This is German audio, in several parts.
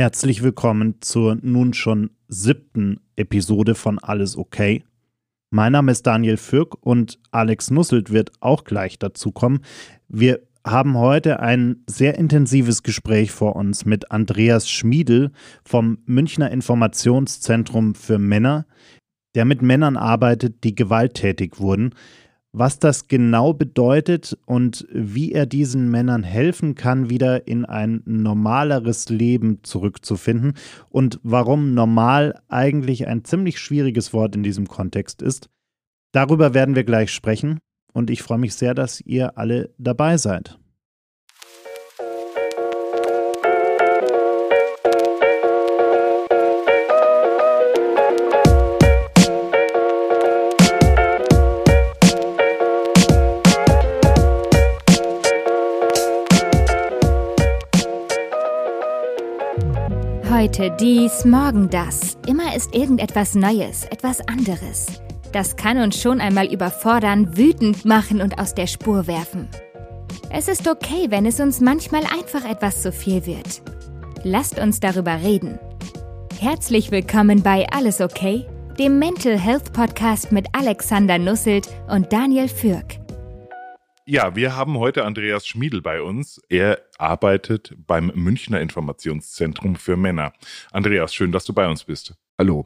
Herzlich willkommen zur nun schon siebten Episode von Alles okay. Mein Name ist Daniel Fürk und Alex Nusselt wird auch gleich dazukommen. Wir haben heute ein sehr intensives Gespräch vor uns mit Andreas Schmiedel vom Münchner Informationszentrum für Männer, der mit Männern arbeitet, die gewalttätig wurden. Was das genau bedeutet und wie er diesen Männern helfen kann, wieder in ein normaleres Leben zurückzufinden und warum normal eigentlich ein ziemlich schwieriges Wort in diesem Kontext ist, darüber werden wir gleich sprechen und ich freue mich sehr, dass ihr alle dabei seid. Heute dies, morgen das. Immer ist irgendetwas Neues, etwas anderes. Das kann uns schon einmal überfordern, wütend machen und aus der Spur werfen. Es ist okay, wenn es uns manchmal einfach etwas zu viel wird. Lasst uns darüber reden. Herzlich willkommen bei Alles okay, dem Mental Health Podcast mit Alexander Nusselt und Daniel Fürk. Ja, wir haben heute Andreas Schmiedel bei uns. Er arbeitet beim Münchner Informationszentrum für Männer. Andreas, schön, dass du bei uns bist. Hallo,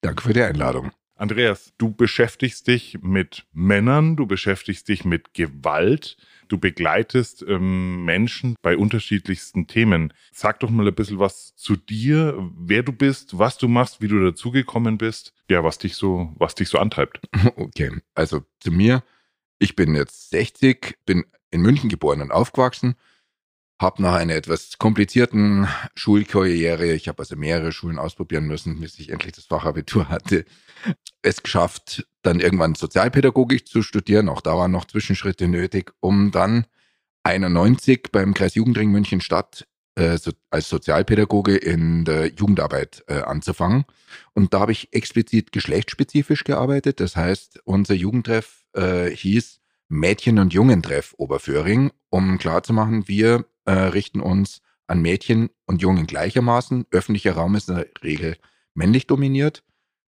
danke für die Einladung. Andreas, du beschäftigst dich mit Männern, du beschäftigst dich mit Gewalt, du begleitest ähm, Menschen bei unterschiedlichsten Themen. Sag doch mal ein bisschen was zu dir, wer du bist, was du machst, wie du dazugekommen bist, ja, was dich so, was dich so antreibt. Okay, also zu mir ich bin jetzt 60, bin in München geboren und aufgewachsen, habe nach einer etwas komplizierten Schulkarriere, ich habe also mehrere Schulen ausprobieren müssen, bis ich endlich das Fachabitur hatte, es geschafft, dann irgendwann Sozialpädagogik zu studieren. Auch da waren noch Zwischenschritte nötig, um dann 91 beim Kreis Jugendring München Stadt äh, als Sozialpädagoge in der Jugendarbeit äh, anzufangen. Und da habe ich explizit geschlechtsspezifisch gearbeitet. Das heißt, unser Jugendtreff äh, hieß Mädchen- und Jungentreff Oberföhring, um klarzumachen, wir äh, richten uns an Mädchen und Jungen gleichermaßen. Öffentlicher Raum ist in der Regel männlich dominiert.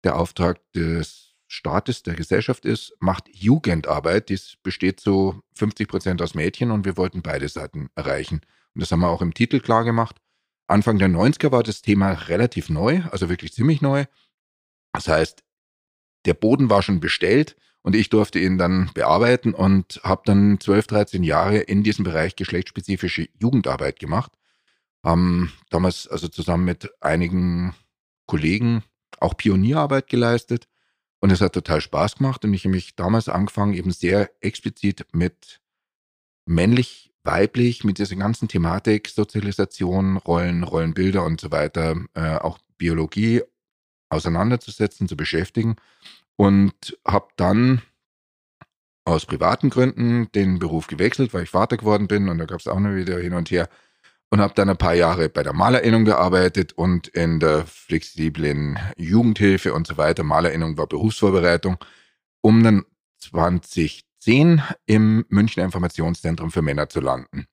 Der Auftrag des Staates, der Gesellschaft ist, macht Jugendarbeit. Dies besteht zu 50 Prozent aus Mädchen und wir wollten beide Seiten erreichen. Und das haben wir auch im Titel klar gemacht. Anfang der 90er war das Thema relativ neu, also wirklich ziemlich neu. Das heißt, der Boden war schon bestellt. Und ich durfte ihn dann bearbeiten und habe dann 12, 13 Jahre in diesem Bereich geschlechtsspezifische Jugendarbeit gemacht. Haben damals also zusammen mit einigen Kollegen auch Pionierarbeit geleistet. Und es hat total Spaß gemacht. Und ich habe mich damals angefangen, eben sehr explizit mit männlich, weiblich, mit dieser ganzen Thematik, Sozialisation, Rollen, Rollenbilder und so weiter, äh, auch Biologie auseinanderzusetzen, zu beschäftigen und habe dann aus privaten Gründen den Beruf gewechselt, weil ich Vater geworden bin und da gab es auch noch wieder hin und her und habe dann ein paar Jahre bei der Malerinnung gearbeitet und in der flexiblen Jugendhilfe und so weiter. Malerinnung war Berufsvorbereitung, um dann 2010 im Münchner Informationszentrum für Männer zu landen.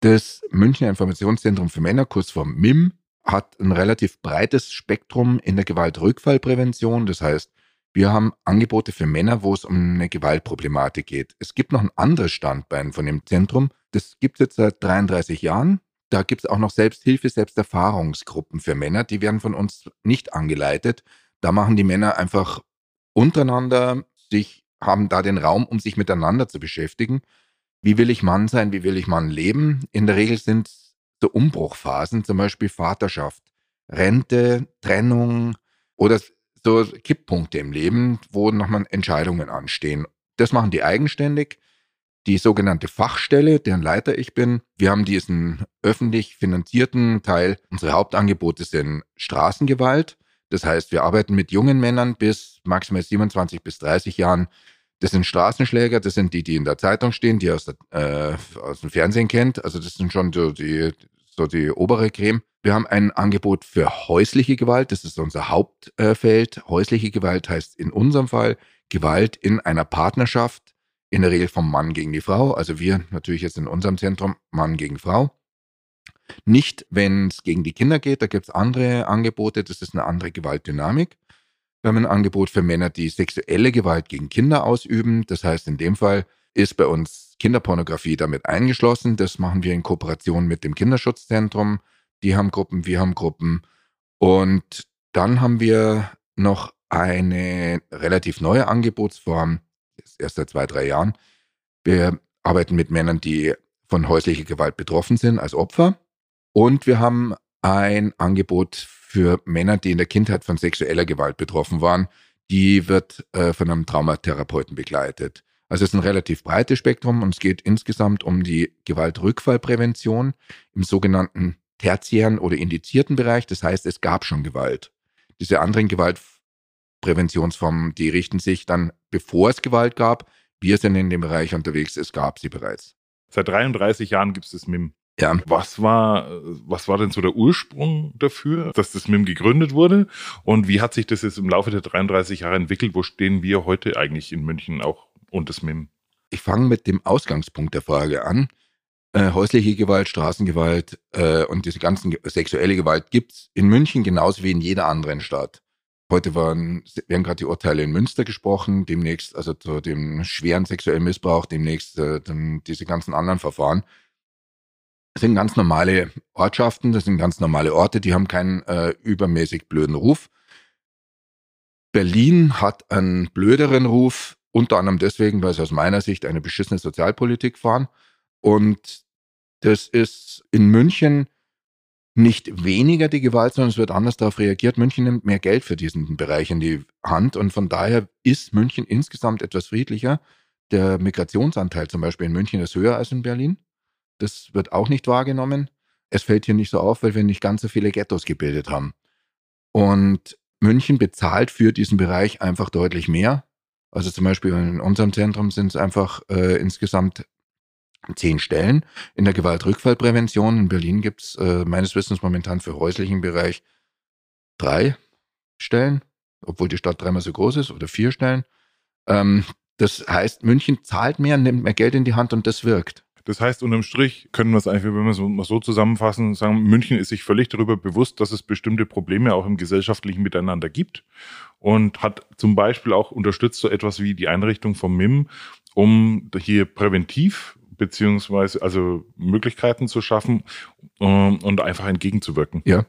Das Münchner Informationszentrum für Männer, kurz vor MIM, hat ein relativ breites Spektrum in der Gewaltrückfallprävention. Das heißt, wir haben Angebote für Männer, wo es um eine Gewaltproblematik geht. Es gibt noch ein anderes Standbein von dem Zentrum. Das gibt es jetzt seit 33 Jahren. Da gibt es auch noch Selbsthilfe, Selbsterfahrungsgruppen für Männer. Die werden von uns nicht angeleitet. Da machen die Männer einfach untereinander sich, haben da den Raum, um sich miteinander zu beschäftigen. Wie will ich Mann sein? Wie will ich Mann leben? In der Regel sind es so Umbruchphasen, zum Beispiel Vaterschaft, Rente, Trennung oder so Kipppunkte im Leben, wo nochmal Entscheidungen anstehen. Das machen die eigenständig. Die sogenannte Fachstelle, deren Leiter ich bin, wir haben diesen öffentlich finanzierten Teil. Unsere Hauptangebote sind Straßengewalt. Das heißt, wir arbeiten mit jungen Männern bis maximal 27 bis 30 Jahren. Das sind Straßenschläger, das sind die, die in der Zeitung stehen, die aus, der, äh, aus dem Fernsehen kennt. Also das sind schon so die, so die obere Creme. Wir haben ein Angebot für häusliche Gewalt. Das ist unser Hauptfeld. Häusliche Gewalt heißt in unserem Fall Gewalt in einer Partnerschaft, in der Regel vom Mann gegen die Frau. Also wir natürlich jetzt in unserem Zentrum Mann gegen Frau. Nicht, wenn es gegen die Kinder geht, da gibt es andere Angebote, das ist eine andere Gewaltdynamik. Wir haben ein Angebot für Männer, die sexuelle Gewalt gegen Kinder ausüben. Das heißt, in dem Fall ist bei uns Kinderpornografie damit eingeschlossen. Das machen wir in Kooperation mit dem Kinderschutzzentrum. Die haben Gruppen, wir haben Gruppen. Und dann haben wir noch eine relativ neue Angebotsform, erst seit zwei, drei Jahren. Wir arbeiten mit Männern, die von häuslicher Gewalt betroffen sind als Opfer. Und wir haben ein Angebot für Männer, die in der Kindheit von sexueller Gewalt betroffen waren. Die wird äh, von einem Traumatherapeuten begleitet. Also es ist ein relativ breites Spektrum und es geht insgesamt um die Gewaltrückfallprävention im sogenannten tertiären oder indizierten Bereich. Das heißt, es gab schon Gewalt. Diese anderen Gewaltpräventionsformen, die richten sich dann, bevor es Gewalt gab. Wir sind in dem Bereich unterwegs, es gab sie bereits. Seit 33 Jahren gibt es das MIM. Ja. Was war, was war denn so der Ursprung dafür, dass das MIM gegründet wurde? Und wie hat sich das jetzt im Laufe der 33 Jahre entwickelt? Wo stehen wir heute eigentlich in München auch und das MIM? Ich fange mit dem Ausgangspunkt der Frage an. Äh, häusliche Gewalt, Straßengewalt äh, und diese ganzen sexuelle Gewalt gibt es in München genauso wie in jeder anderen Stadt. Heute waren, werden gerade die Urteile in Münster gesprochen, demnächst, also zu dem schweren sexuellen Missbrauch, demnächst äh, dann diese ganzen anderen Verfahren. Das sind ganz normale Ortschaften, das sind ganz normale Orte, die haben keinen äh, übermäßig blöden Ruf. Berlin hat einen blöderen Ruf, unter anderem deswegen, weil sie aus meiner Sicht eine beschissene Sozialpolitik fahren. Und das ist in München nicht weniger die Gewalt, sondern es wird anders darauf reagiert. München nimmt mehr Geld für diesen Bereich in die Hand und von daher ist München insgesamt etwas friedlicher. Der Migrationsanteil zum Beispiel in München ist höher als in Berlin. Das wird auch nicht wahrgenommen. Es fällt hier nicht so auf, weil wir nicht ganz so viele Ghettos gebildet haben. Und München bezahlt für diesen Bereich einfach deutlich mehr. Also zum Beispiel in unserem Zentrum sind es einfach äh, insgesamt zehn Stellen. In der Gewaltrückfallprävention in Berlin gibt es äh, meines Wissens momentan für häuslichen Bereich drei Stellen, obwohl die Stadt dreimal so groß ist, oder vier Stellen. Ähm, das heißt, München zahlt mehr, nimmt mehr Geld in die Hand und das wirkt. Das heißt, unterm Strich können wir es einfach, wenn wir es mal so zusammenfassen, sagen, München ist sich völlig darüber bewusst, dass es bestimmte Probleme auch im gesellschaftlichen Miteinander gibt und hat zum Beispiel auch unterstützt so etwas wie die Einrichtung vom MIM, um hier präventiv beziehungsweise also Möglichkeiten zu schaffen um, und einfach entgegenzuwirken. Ja.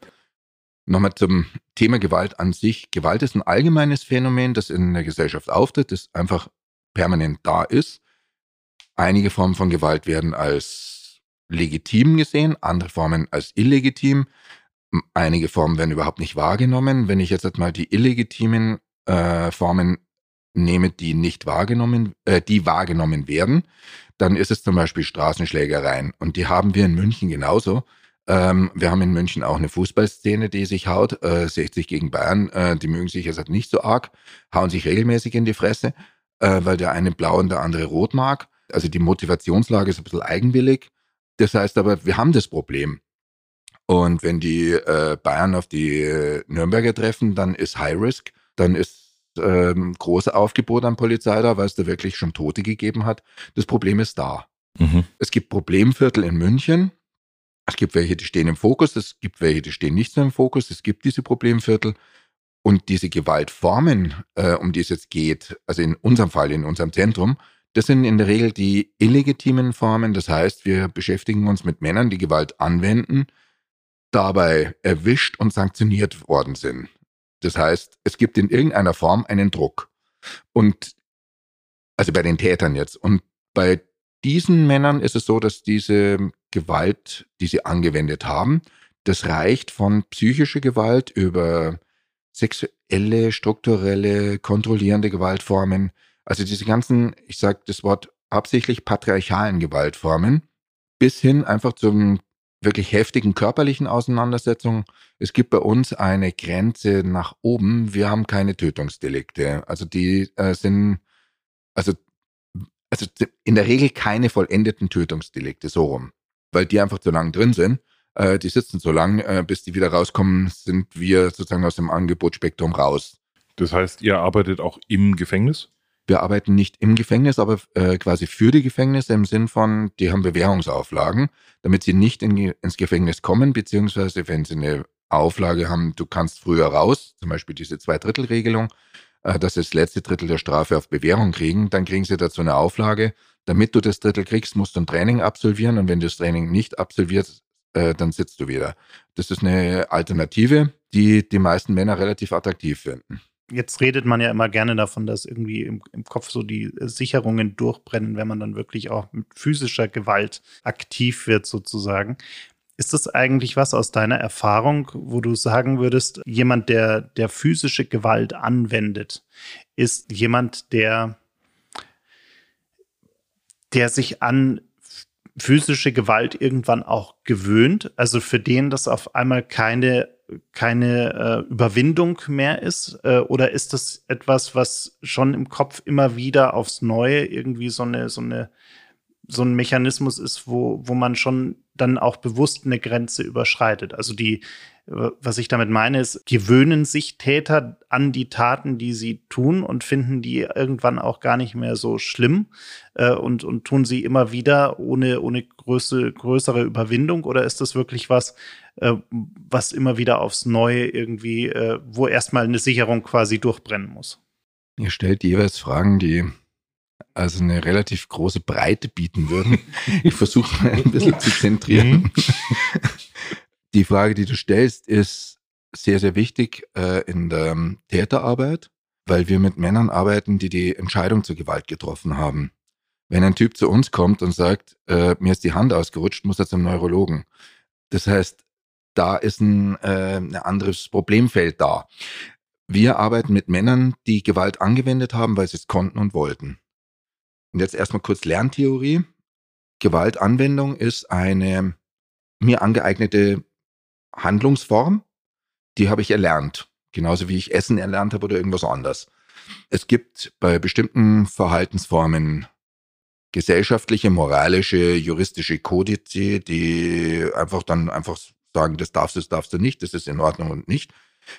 Nochmal zum Thema Gewalt an sich. Gewalt ist ein allgemeines Phänomen, das in der Gesellschaft auftritt, das einfach permanent da ist. Einige Formen von Gewalt werden als legitim gesehen, andere Formen als illegitim. Einige Formen werden überhaupt nicht wahrgenommen. Wenn ich jetzt mal die illegitimen äh, Formen nehme, die nicht wahrgenommen, äh, die wahrgenommen werden, dann ist es zum Beispiel Straßenschlägereien. Und die haben wir in München genauso. Ähm, wir haben in München auch eine Fußballszene, die sich haut. Äh, 60 gegen Bayern, äh, die mögen sich jetzt nicht so arg, hauen sich regelmäßig in die Fresse, äh, weil der eine blau und der andere rot mag. Also die Motivationslage ist ein bisschen eigenwillig. Das heißt aber, wir haben das Problem. Und wenn die äh, Bayern auf die äh, Nürnberger treffen, dann ist High Risk, dann ist ähm, große Aufgebot an Polizei da, weil es da wirklich schon Tote gegeben hat. Das Problem ist da. Mhm. Es gibt Problemviertel in München. Es gibt welche, die stehen im Fokus. Es gibt welche, die stehen nicht so im Fokus. Es gibt diese Problemviertel. Und diese Gewaltformen, äh, um die es jetzt geht, also in unserem Fall, in unserem Zentrum, das sind in der Regel die illegitimen Formen. Das heißt, wir beschäftigen uns mit Männern, die Gewalt anwenden, dabei erwischt und sanktioniert worden sind. Das heißt, es gibt in irgendeiner Form einen Druck. Und also bei den Tätern jetzt. Und bei diesen Männern ist es so, dass diese Gewalt, die sie angewendet haben, das reicht von psychischer Gewalt über sexuelle, strukturelle, kontrollierende Gewaltformen. Also diese ganzen, ich sage das Wort absichtlich patriarchalen Gewaltformen, bis hin einfach zum wirklich heftigen körperlichen Auseinandersetzungen. Es gibt bei uns eine Grenze nach oben. Wir haben keine Tötungsdelikte. Also die äh, sind, also, also in der Regel keine vollendeten Tötungsdelikte, so rum. Weil die einfach zu lang drin sind. Äh, die sitzen so lang, äh, bis die wieder rauskommen, sind wir sozusagen aus dem Angebotsspektrum raus. Das heißt, ihr arbeitet auch im Gefängnis? Wir arbeiten nicht im Gefängnis, aber äh, quasi für die Gefängnisse im Sinn von, die haben Bewährungsauflagen, damit sie nicht in, ins Gefängnis kommen, beziehungsweise wenn sie eine Auflage haben, du kannst früher raus, zum Beispiel diese Zweidrittelregelung, äh, dass sie das letzte Drittel der Strafe auf Bewährung kriegen, dann kriegen sie dazu eine Auflage, damit du das Drittel kriegst, musst du ein Training absolvieren und wenn du das Training nicht absolvierst, äh, dann sitzt du wieder. Das ist eine Alternative, die die meisten Männer relativ attraktiv finden. Jetzt redet man ja immer gerne davon, dass irgendwie im, im, Kopf so die Sicherungen durchbrennen, wenn man dann wirklich auch mit physischer Gewalt aktiv wird, sozusagen. Ist das eigentlich was aus deiner Erfahrung, wo du sagen würdest, jemand, der, der physische Gewalt anwendet, ist jemand, der, der sich an physische Gewalt irgendwann auch gewöhnt, also für den das auf einmal keine keine äh, Überwindung mehr ist? Äh, oder ist das etwas, was schon im Kopf immer wieder aufs Neue irgendwie so eine, so eine, so ein Mechanismus ist, wo, wo man schon dann auch bewusst eine Grenze überschreitet? Also die, was ich damit meine, ist, gewöhnen sich Täter an die Taten, die sie tun und finden die irgendwann auch gar nicht mehr so schlimm äh, und, und tun sie immer wieder ohne, ohne größere, größere Überwindung? Oder ist das wirklich was, äh, was immer wieder aufs Neue irgendwie, äh, wo erstmal eine Sicherung quasi durchbrennen muss? Ihr stellt jeweils Fragen, die also eine relativ große Breite bieten würden. Ich versuche mal ein bisschen zu zentrieren. Die Frage, die du stellst, ist sehr, sehr wichtig äh, in der ähm, Täterarbeit, weil wir mit Männern arbeiten, die die Entscheidung zur Gewalt getroffen haben. Wenn ein Typ zu uns kommt und sagt, äh, mir ist die Hand ausgerutscht, muss er zum Neurologen. Das heißt, da ist ein, äh, ein anderes Problemfeld da. Wir arbeiten mit Männern, die Gewalt angewendet haben, weil sie es konnten und wollten. Und jetzt erstmal kurz Lerntheorie. Gewaltanwendung ist eine mir angeeignete Handlungsform, die habe ich erlernt. Genauso wie ich Essen erlernt habe oder irgendwas anderes. Es gibt bei bestimmten Verhaltensformen gesellschaftliche, moralische, juristische Kodize, die einfach dann einfach sagen, das darfst du, das darfst du nicht, das ist in Ordnung und nicht.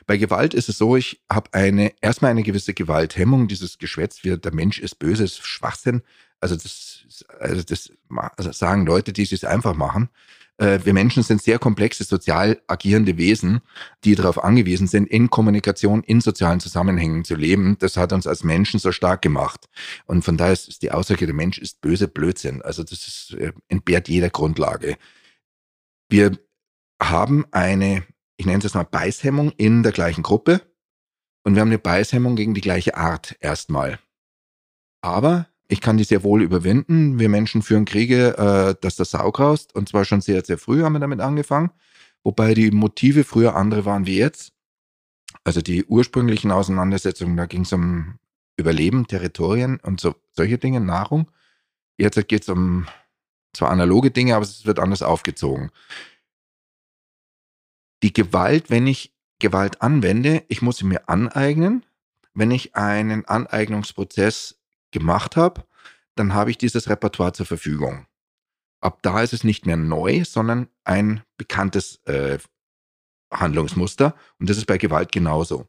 Bei Gewalt ist es so, ich habe eine erstmal eine gewisse Gewalthemmung, dieses Geschwätz, wie der Mensch ist böse, ist Schwachsinn. Also das, also das also sagen Leute, die es einfach machen. Äh, wir Menschen sind sehr komplexe, sozial agierende Wesen, die darauf angewiesen sind, in Kommunikation, in sozialen Zusammenhängen zu leben. Das hat uns als Menschen so stark gemacht. Und von daher ist die Aussage, der Mensch ist böse Blödsinn. Also das ist, äh, entbehrt jeder Grundlage. Wir haben eine, ich nenne es jetzt mal Beißhemmung in der gleichen Gruppe. Und wir haben eine Beißhemmung gegen die gleiche Art erstmal. Aber ich kann die sehr wohl überwinden. Wir Menschen führen Kriege, äh, dass das Sau graust. Und zwar schon sehr, sehr früh haben wir damit angefangen. Wobei die Motive früher andere waren wie jetzt. Also die ursprünglichen Auseinandersetzungen, da ging es um Überleben, Territorien und so, solche Dinge, Nahrung. Jetzt geht es um zwar analoge Dinge, aber es wird anders aufgezogen. Die Gewalt, wenn ich Gewalt anwende, ich muss sie mir aneignen. Wenn ich einen Aneignungsprozess gemacht habe, dann habe ich dieses Repertoire zur Verfügung. Ab da ist es nicht mehr neu, sondern ein bekanntes äh, Handlungsmuster. Und das ist bei Gewalt genauso.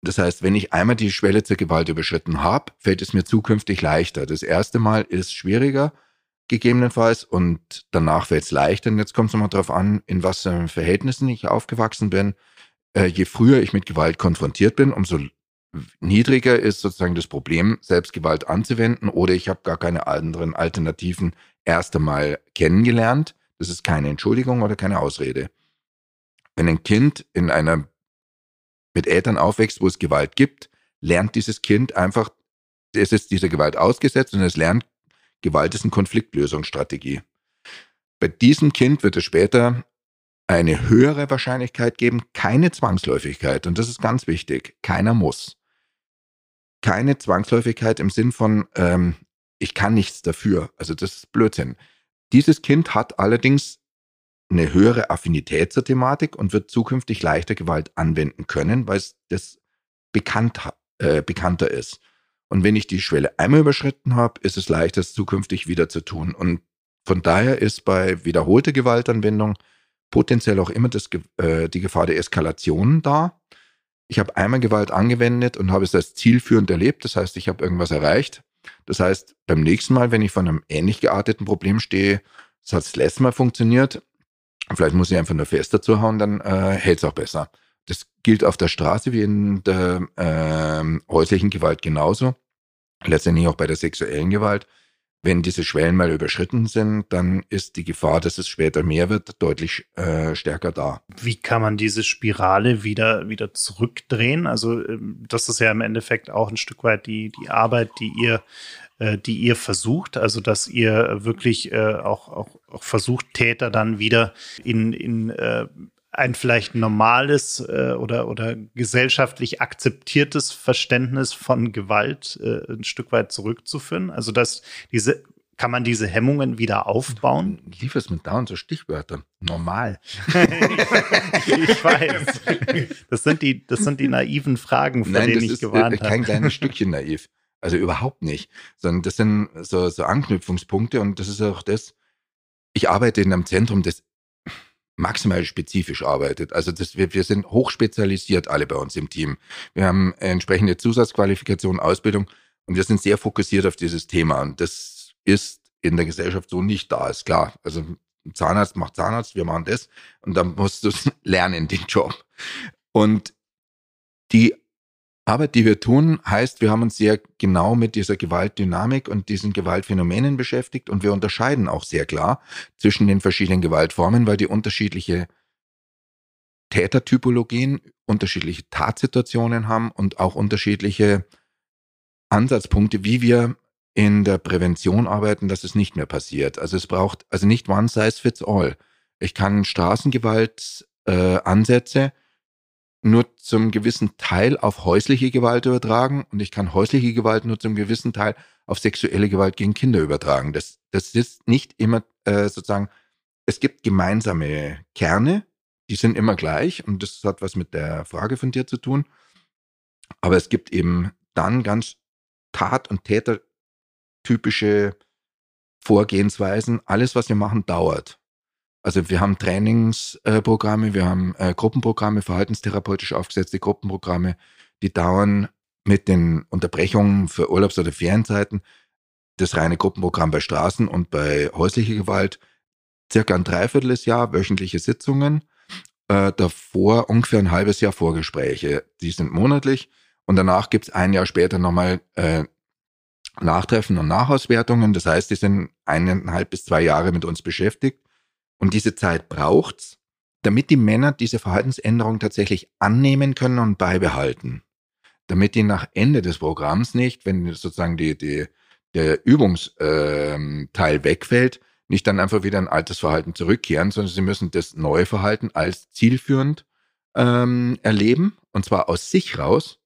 Das heißt, wenn ich einmal die Schwelle zur Gewalt überschritten habe, fällt es mir zukünftig leichter. Das erste Mal ist schwieriger, gegebenenfalls, und danach fällt es leichter. Und jetzt kommt es nochmal darauf an, in was Verhältnissen ich aufgewachsen bin. Äh, je früher ich mit Gewalt konfrontiert bin, umso niedriger ist sozusagen das Problem, Selbstgewalt anzuwenden oder ich habe gar keine anderen Alternativen erst einmal kennengelernt. Das ist keine Entschuldigung oder keine Ausrede. Wenn ein Kind in einer mit Eltern aufwächst, wo es Gewalt gibt, lernt dieses Kind einfach, es ist dieser Gewalt ausgesetzt und es lernt, Gewalt ist eine Konfliktlösungsstrategie. Bei diesem Kind wird es später eine höhere Wahrscheinlichkeit geben, keine Zwangsläufigkeit. Und das ist ganz wichtig. Keiner muss keine Zwangsläufigkeit im Sinn von, ähm, ich kann nichts dafür. Also das ist Blödsinn. Dieses Kind hat allerdings eine höhere Affinität zur Thematik und wird zukünftig leichter Gewalt anwenden können, weil es das bekannt, äh, bekannter ist. Und wenn ich die Schwelle einmal überschritten habe, ist es leichter, es zukünftig wieder zu tun. Und von daher ist bei wiederholter Gewaltanwendung potenziell auch immer das, äh, die Gefahr der Eskalation da. Ich habe einmal Gewalt angewendet und habe es als zielführend erlebt. Das heißt, ich habe irgendwas erreicht. Das heißt, beim nächsten Mal, wenn ich vor einem ähnlich gearteten Problem stehe, das hat das letzte Mal funktioniert, vielleicht muss ich einfach nur fester zuhauen, dann äh, hält es auch besser. Das gilt auf der Straße wie in der äh, häuslichen Gewalt genauso. Letztendlich auch bei der sexuellen Gewalt. Wenn diese Schwellen mal überschritten sind, dann ist die Gefahr, dass es später mehr wird, deutlich äh, stärker da. Wie kann man diese Spirale wieder, wieder zurückdrehen? Also ähm, das ist ja im Endeffekt auch ein Stück weit die, die Arbeit, die ihr, äh, die ihr versucht. Also dass ihr wirklich äh, auch, auch, auch versucht, Täter dann wieder in, in äh, ein vielleicht normales äh, oder, oder gesellschaftlich akzeptiertes Verständnis von Gewalt äh, ein Stück weit zurückzuführen? Also, dass diese, kann man diese Hemmungen wieder aufbauen? Du lieferst mit dauernd so Stichwörter. Normal. ich weiß. Das sind die, das sind die naiven Fragen, vor Nein, denen ich ist gewarnt äh, habe. kein kleines Stückchen naiv. Also überhaupt nicht. Sondern das sind so, so Anknüpfungspunkte und das ist auch das, ich arbeite in einem Zentrum, das maximal spezifisch arbeitet. Also das, wir, wir sind hochspezialisiert alle bei uns im Team. Wir haben entsprechende Zusatzqualifikation, Ausbildung und wir sind sehr fokussiert auf dieses Thema. Und das ist in der Gesellschaft so nicht da, ist klar. Also Zahnarzt macht Zahnarzt, wir machen das und dann musst du lernen, den Job. Und die Arbeit, die wir tun, heißt, wir haben uns sehr genau mit dieser Gewaltdynamik und diesen Gewaltphänomenen beschäftigt und wir unterscheiden auch sehr klar zwischen den verschiedenen Gewaltformen, weil die unterschiedliche Tätertypologien, unterschiedliche Tatsituationen haben und auch unterschiedliche Ansatzpunkte, wie wir in der Prävention arbeiten, dass es nicht mehr passiert. Also es braucht also nicht one size fits all. Ich kann Straßengewalt äh, nur zum gewissen Teil auf häusliche Gewalt übertragen und ich kann häusliche Gewalt nur zum gewissen Teil auf sexuelle Gewalt gegen Kinder übertragen. Das, das ist nicht immer äh, sozusagen, es gibt gemeinsame Kerne, die sind immer gleich und das hat was mit der Frage von dir zu tun. Aber es gibt eben dann ganz tat- und tätertypische Vorgehensweisen. Alles, was wir machen, dauert. Also wir haben Trainingsprogramme, wir haben äh, Gruppenprogramme, verhaltenstherapeutisch aufgesetzte Gruppenprogramme, die dauern mit den Unterbrechungen für Urlaubs- oder Ferienzeiten. Das reine Gruppenprogramm bei Straßen und bei häuslicher Gewalt circa ein Dreivierteljahr, wöchentliche Sitzungen. Äh, davor ungefähr ein halbes Jahr Vorgespräche. Die sind monatlich und danach gibt's ein Jahr später nochmal äh, Nachtreffen und Nachauswertungen. Das heißt, die sind eineinhalb bis zwei Jahre mit uns beschäftigt. Und diese Zeit braucht's, damit die Männer diese Verhaltensänderung tatsächlich annehmen können und beibehalten. Damit die nach Ende des Programms nicht, wenn sozusagen die, die, der Übungsteil wegfällt, nicht dann einfach wieder ein altes Verhalten zurückkehren, sondern sie müssen das neue Verhalten als zielführend ähm, erleben, und zwar aus sich raus.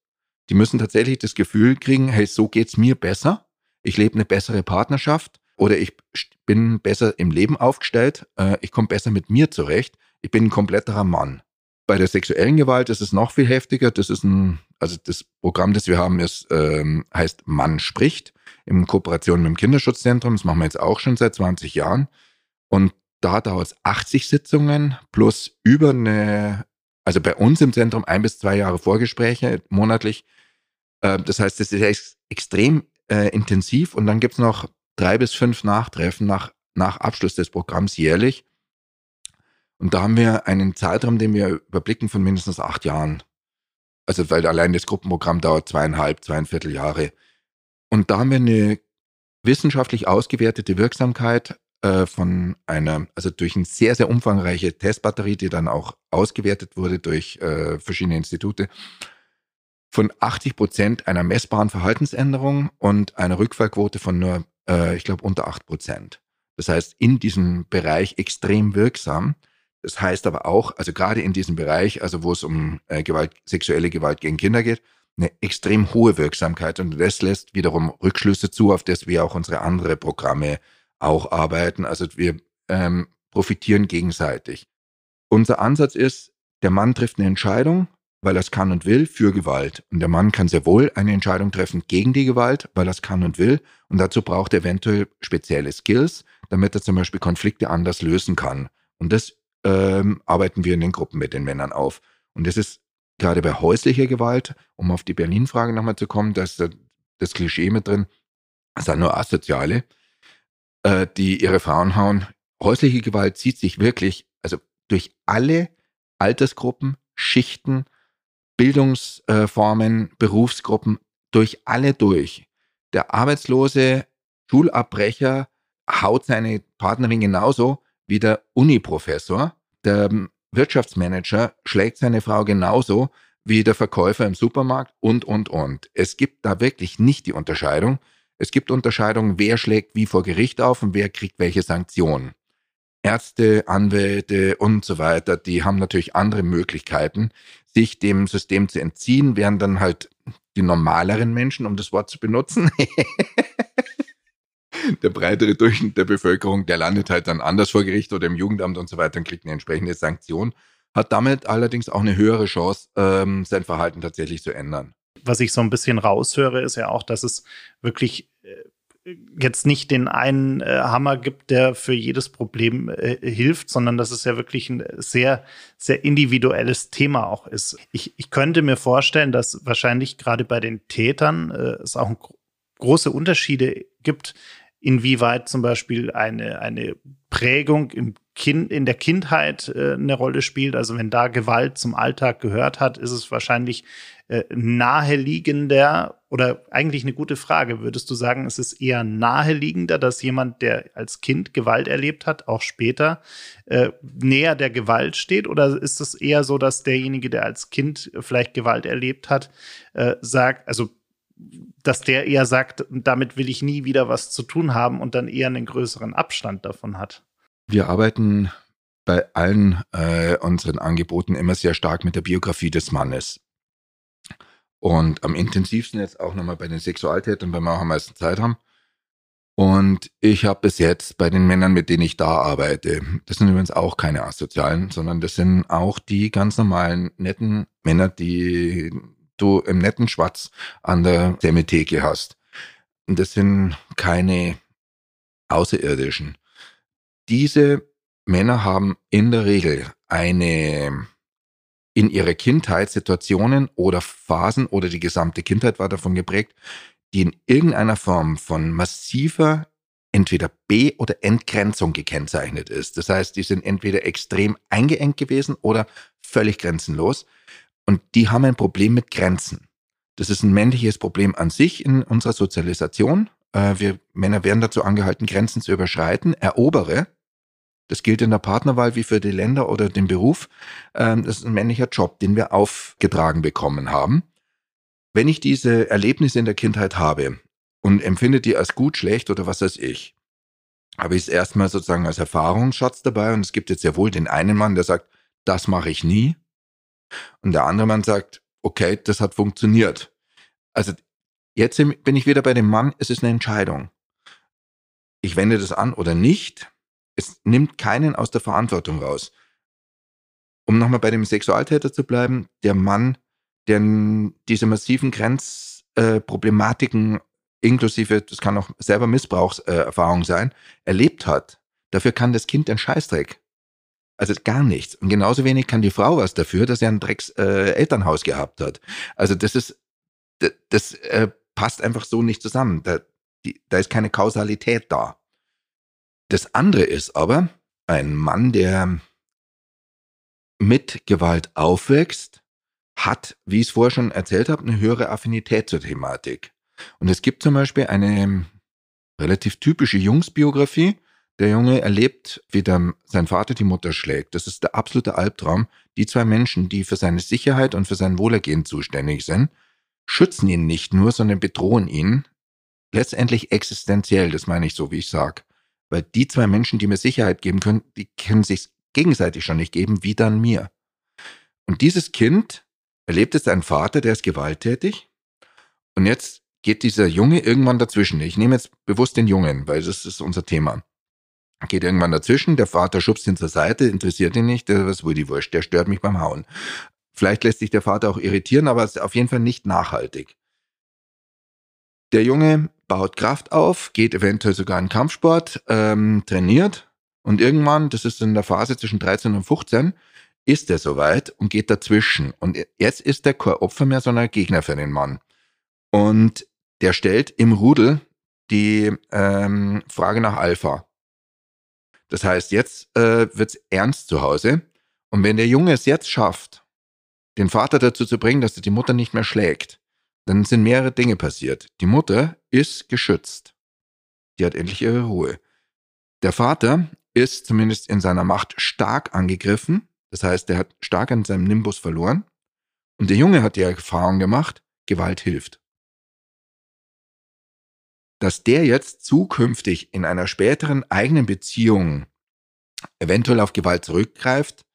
Die müssen tatsächlich das Gefühl kriegen, hey, so geht's mir besser. Ich lebe eine bessere Partnerschaft oder ich bin besser im Leben aufgestellt, äh, ich komme besser mit mir zurecht, ich bin ein kompletterer Mann. Bei der sexuellen Gewalt ist es noch viel heftiger. Das ist ein, also das Programm, das wir haben, ist, ähm, heißt Mann spricht, in Kooperation mit dem Kinderschutzzentrum. Das machen wir jetzt auch schon seit 20 Jahren. Und da dauert es 80 Sitzungen plus über eine, also bei uns im Zentrum ein bis zwei Jahre Vorgespräche monatlich. Äh, das heißt, das ist ex extrem äh, intensiv. Und dann gibt's noch drei bis fünf Nachtreffen nach, nach Abschluss des Programms jährlich. Und da haben wir einen Zeitraum, den wir überblicken von mindestens acht Jahren. Also, weil allein das Gruppenprogramm dauert zweieinhalb, zweieinviertel Jahre. Und da haben wir eine wissenschaftlich ausgewertete Wirksamkeit äh, von einer, also durch eine sehr, sehr umfangreiche Testbatterie, die dann auch ausgewertet wurde durch äh, verschiedene Institute, von 80 Prozent einer messbaren Verhaltensänderung und einer Rückfallquote von nur, äh, ich glaube, unter 8 Prozent. Das heißt, in diesem Bereich extrem wirksam. Das heißt aber auch, also gerade in diesem Bereich, also wo es um äh, Gewalt, sexuelle Gewalt gegen Kinder geht, eine extrem hohe Wirksamkeit und das lässt wiederum Rückschlüsse zu, auf das wir auch unsere andere Programme auch arbeiten. Also wir ähm, profitieren gegenseitig. Unser Ansatz ist, der Mann trifft eine Entscheidung, weil er es kann und will, für Gewalt. Und der Mann kann sehr wohl eine Entscheidung treffen gegen die Gewalt, weil er es kann und will. Und dazu braucht er eventuell spezielle Skills, damit er zum Beispiel Konflikte anders lösen kann. Und das ähm, arbeiten wir in den Gruppen mit den Männern auf. Und das ist gerade bei häuslicher Gewalt, um auf die Berlin-Frage nochmal zu kommen, da ist das Klischee mit drin, es sind nur Asoziale, äh, die ihre Frauen hauen. Häusliche Gewalt zieht sich wirklich, also durch alle Altersgruppen, Schichten, Bildungsformen, Berufsgruppen, durch alle durch. Der arbeitslose Schulabbrecher haut seine Partnerin genauso wie der Uniprofessor. Der Wirtschaftsmanager schlägt seine Frau genauso wie der Verkäufer im Supermarkt und, und, und. Es gibt da wirklich nicht die Unterscheidung. Es gibt Unterscheidungen, wer schlägt wie vor Gericht auf und wer kriegt welche Sanktionen. Ärzte, Anwälte und so weiter, die haben natürlich andere Möglichkeiten, sich dem System zu entziehen, während dann halt die normaleren Menschen, um das Wort zu benutzen, der breitere Durchschnitt der Bevölkerung, der landet halt dann anders vor Gericht oder im Jugendamt und so weiter und kriegt eine entsprechende Sanktion, hat damit allerdings auch eine höhere Chance, ähm, sein Verhalten tatsächlich zu ändern. Was ich so ein bisschen raushöre, ist ja auch, dass es wirklich äh, jetzt nicht den einen äh, Hammer gibt, der für jedes Problem äh, hilft, sondern dass es ja wirklich ein sehr, sehr individuelles Thema auch ist. Ich, ich könnte mir vorstellen, dass wahrscheinlich gerade bei den Tätern äh, es auch große Unterschiede gibt, inwieweit zum Beispiel eine, eine Prägung im kind, in der Kindheit äh, eine Rolle spielt. Also wenn da Gewalt zum Alltag gehört hat, ist es wahrscheinlich äh, naheliegender oder eigentlich eine gute Frage. Würdest du sagen, es ist eher naheliegender, dass jemand, der als Kind Gewalt erlebt hat, auch später äh, näher der Gewalt steht? Oder ist es eher so, dass derjenige, der als Kind vielleicht Gewalt erlebt hat, äh, sagt, also dass der eher sagt, damit will ich nie wieder was zu tun haben und dann eher einen größeren Abstand davon hat? Wir arbeiten bei allen äh, unseren Angeboten immer sehr stark mit der Biografie des Mannes. Und am intensivsten jetzt auch nochmal bei den Sexualtätern, weil wir auch am meisten Zeit haben. Und ich habe bis jetzt bei den Männern, mit denen ich da arbeite, das sind übrigens auch keine asozialen, sondern das sind auch die ganz normalen, netten Männer, die du im netten Schwarz an der Semitheke hast. Und das sind keine Außerirdischen. Diese Männer haben in der Regel eine in ihrer Kindheit Situationen oder Phasen oder die gesamte Kindheit war davon geprägt, die in irgendeiner Form von massiver entweder B- oder Entgrenzung gekennzeichnet ist. Das heißt, die sind entweder extrem eingeengt gewesen oder völlig grenzenlos. Und die haben ein Problem mit Grenzen. Das ist ein männliches Problem an sich in unserer Sozialisation. Äh, wir Männer werden dazu angehalten, Grenzen zu überschreiten. Erobere. Das gilt in der Partnerwahl wie für die Länder oder den Beruf. Ähm, das ist ein männlicher Job, den wir aufgetragen bekommen haben. Wenn ich diese Erlebnisse in der Kindheit habe und empfinde die als gut, schlecht oder was weiß ich, habe ich es erstmal sozusagen als Erfahrungsschatz dabei und es gibt jetzt sehr wohl den einen Mann, der sagt, das mache ich nie und der andere Mann sagt, okay, das hat funktioniert. Also jetzt bin ich wieder bei dem Mann, es ist eine Entscheidung. Ich wende das an oder nicht. Es nimmt keinen aus der Verantwortung raus. Um nochmal bei dem Sexualtäter zu bleiben, der Mann, der diese massiven Grenzproblematiken äh, inklusive, das kann auch selber Missbrauchserfahrung äh, sein, erlebt hat, dafür kann das Kind ein Scheißdreck. Also gar nichts. Und genauso wenig kann die Frau was dafür, dass er ein Drecks äh, Elternhaus gehabt hat. Also das ist, das, das äh, passt einfach so nicht zusammen. Da, die, da ist keine Kausalität da. Das andere ist aber ein Mann, der mit Gewalt aufwächst, hat, wie ich es vorher schon erzählt habe, eine höhere Affinität zur Thematik. Und es gibt zum Beispiel eine relativ typische Jungsbiografie, der Junge erlebt, wie der, sein Vater die Mutter schlägt. Das ist der absolute Albtraum. Die zwei Menschen, die für seine Sicherheit und für sein Wohlergehen zuständig sind, schützen ihn nicht nur, sondern bedrohen ihn letztendlich existenziell. Das meine ich so, wie ich sage. Weil die zwei Menschen, die mir Sicherheit geben können, die können sich gegenseitig schon nicht geben, wie dann mir. Und dieses Kind erlebt es seinen Vater, der ist gewalttätig. Und jetzt geht dieser Junge irgendwann dazwischen. Ich nehme jetzt bewusst den Jungen, weil das ist unser Thema geht irgendwann dazwischen, der Vater schubst ihn zur Seite, interessiert ihn nicht, was wohl die Wurst, der stört mich beim Hauen. Vielleicht lässt sich der Vater auch irritieren, aber es ist auf jeden Fall nicht nachhaltig. Der Junge baut Kraft auf, geht eventuell sogar in Kampfsport, ähm, trainiert und irgendwann, das ist in der Phase zwischen 13 und 15, ist er soweit und geht dazwischen. Und jetzt ist er kein Opfer mehr, sondern Gegner für den Mann. Und der stellt im Rudel die ähm, Frage nach Alpha. Das heißt, jetzt äh, wird's ernst zu Hause. Und wenn der Junge es jetzt schafft, den Vater dazu zu bringen, dass er die Mutter nicht mehr schlägt, dann sind mehrere Dinge passiert. Die Mutter ist geschützt. Die hat endlich ihre Ruhe. Der Vater ist zumindest in seiner Macht stark angegriffen. Das heißt, er hat stark an seinem Nimbus verloren. Und der Junge hat die Erfahrung gemacht, Gewalt hilft. Dass der jetzt zukünftig in einer späteren eigenen Beziehung eventuell auf Gewalt zurückgreift,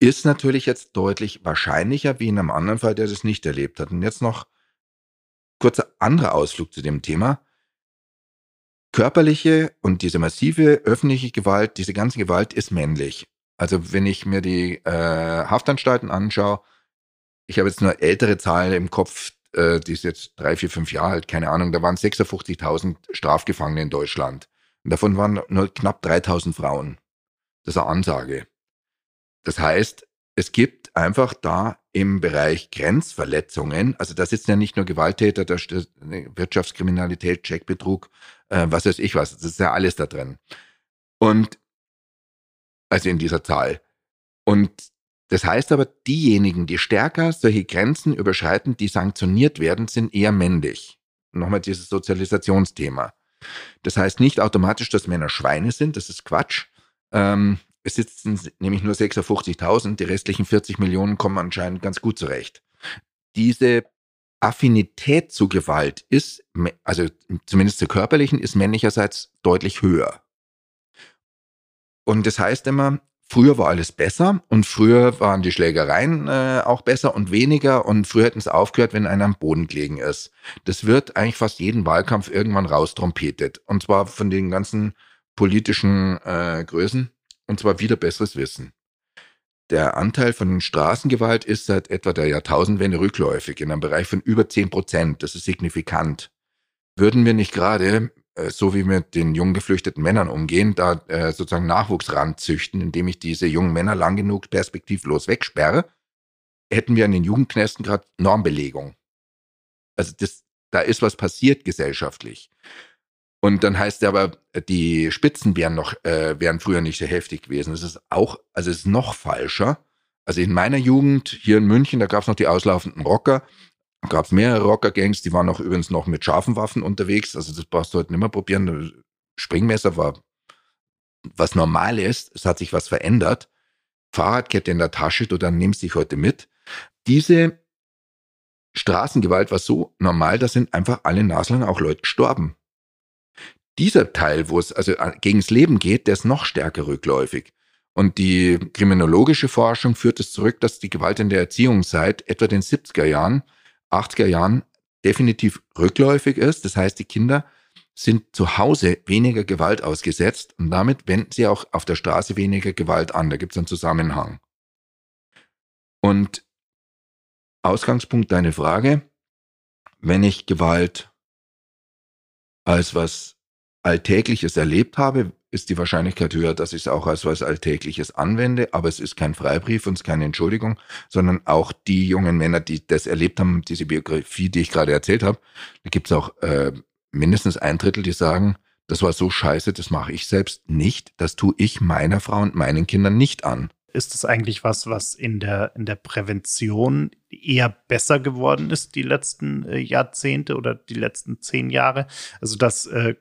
ist natürlich jetzt deutlich wahrscheinlicher wie in einem anderen Fall, der das nicht erlebt hat. Und jetzt noch kurzer anderer Ausflug zu dem Thema. Körperliche und diese massive öffentliche Gewalt, diese ganze Gewalt ist männlich. Also wenn ich mir die äh, Haftanstalten anschaue, ich habe jetzt nur ältere Zahlen im Kopf, äh, die ist jetzt drei, vier, fünf Jahre alt, keine Ahnung, da waren 56.000 Strafgefangene in Deutschland. Und davon waren nur knapp 3.000 Frauen. Das ist eine Ansage. Das heißt, es gibt einfach da im Bereich Grenzverletzungen, also da sitzen ja nicht nur Gewalttäter, da steht Wirtschaftskriminalität, Checkbetrug, äh, was weiß ich was, das ist ja alles da drin. Und also in dieser Zahl. Und das heißt aber, diejenigen, die stärker solche Grenzen überschreiten, die sanktioniert werden, sind eher männlich. Nochmal dieses Sozialisationsthema. Das heißt nicht automatisch, dass Männer Schweine sind, das ist Quatsch. Ähm, es sitzen nämlich nur 56.000, die restlichen 40 Millionen kommen anscheinend ganz gut zurecht. Diese Affinität zu Gewalt ist, also zumindest zur körperlichen, ist männlicherseits deutlich höher. Und das heißt immer, früher war alles besser und früher waren die Schlägereien äh, auch besser und weniger und früher hätten es aufgehört, wenn einer am Boden gelegen ist. Das wird eigentlich fast jeden Wahlkampf irgendwann raustrompetet. Und zwar von den ganzen politischen äh, Größen und zwar wieder besseres Wissen. Der Anteil von Straßengewalt ist seit etwa der Jahrtausendwende rückläufig in einem Bereich von über 10 Prozent. Das ist signifikant. Würden wir nicht gerade, so wie wir mit den jungen geflüchteten Männern umgehen, da äh, sozusagen Nachwuchs ranzüchten, indem ich diese jungen Männer lang genug perspektivlos wegsperre, hätten wir an den Jugendknästen gerade Normbelegung. Also das, da ist was passiert gesellschaftlich. Und dann heißt es aber, die Spitzen wären noch, äh, wären früher nicht so heftig gewesen. Das ist auch, also es ist noch falscher. Also in meiner Jugend hier in München, da gab es noch die auslaufenden Rocker. Gab es mehrere Rocker-Gangs, die waren auch übrigens noch mit scharfen Waffen unterwegs. Also das brauchst du heute nicht mehr probieren. Springmesser war was normal ist. Es hat sich was verändert. Fahrradkette in der Tasche, du dann nimmst dich heute mit. Diese Straßengewalt war so normal, da sind einfach alle Naseln auch Leute gestorben dieser Teil, wo es also äh, gegens Leben geht, der ist noch stärker rückläufig. Und die kriminologische Forschung führt es zurück, dass die Gewalt in der Erziehung seit etwa den 70er Jahren, 80er Jahren definitiv rückläufig ist. Das heißt, die Kinder sind zu Hause weniger Gewalt ausgesetzt und damit wenden sie auch auf der Straße weniger Gewalt an. Da gibt es einen Zusammenhang. Und Ausgangspunkt deine Frage, wenn ich Gewalt als was Alltägliches erlebt habe, ist die Wahrscheinlichkeit höher, dass ich es auch als was Alltägliches anwende. Aber es ist kein Freibrief und keine Entschuldigung, sondern auch die jungen Männer, die das erlebt haben, diese Biografie, die ich gerade erzählt habe, da gibt es auch äh, mindestens ein Drittel, die sagen, das war so scheiße, das mache ich selbst nicht, das tue ich meiner Frau und meinen Kindern nicht an. Ist das eigentlich was, was in der, in der Prävention eher besser geworden ist, die letzten äh, Jahrzehnte oder die letzten zehn Jahre? Also, dass äh,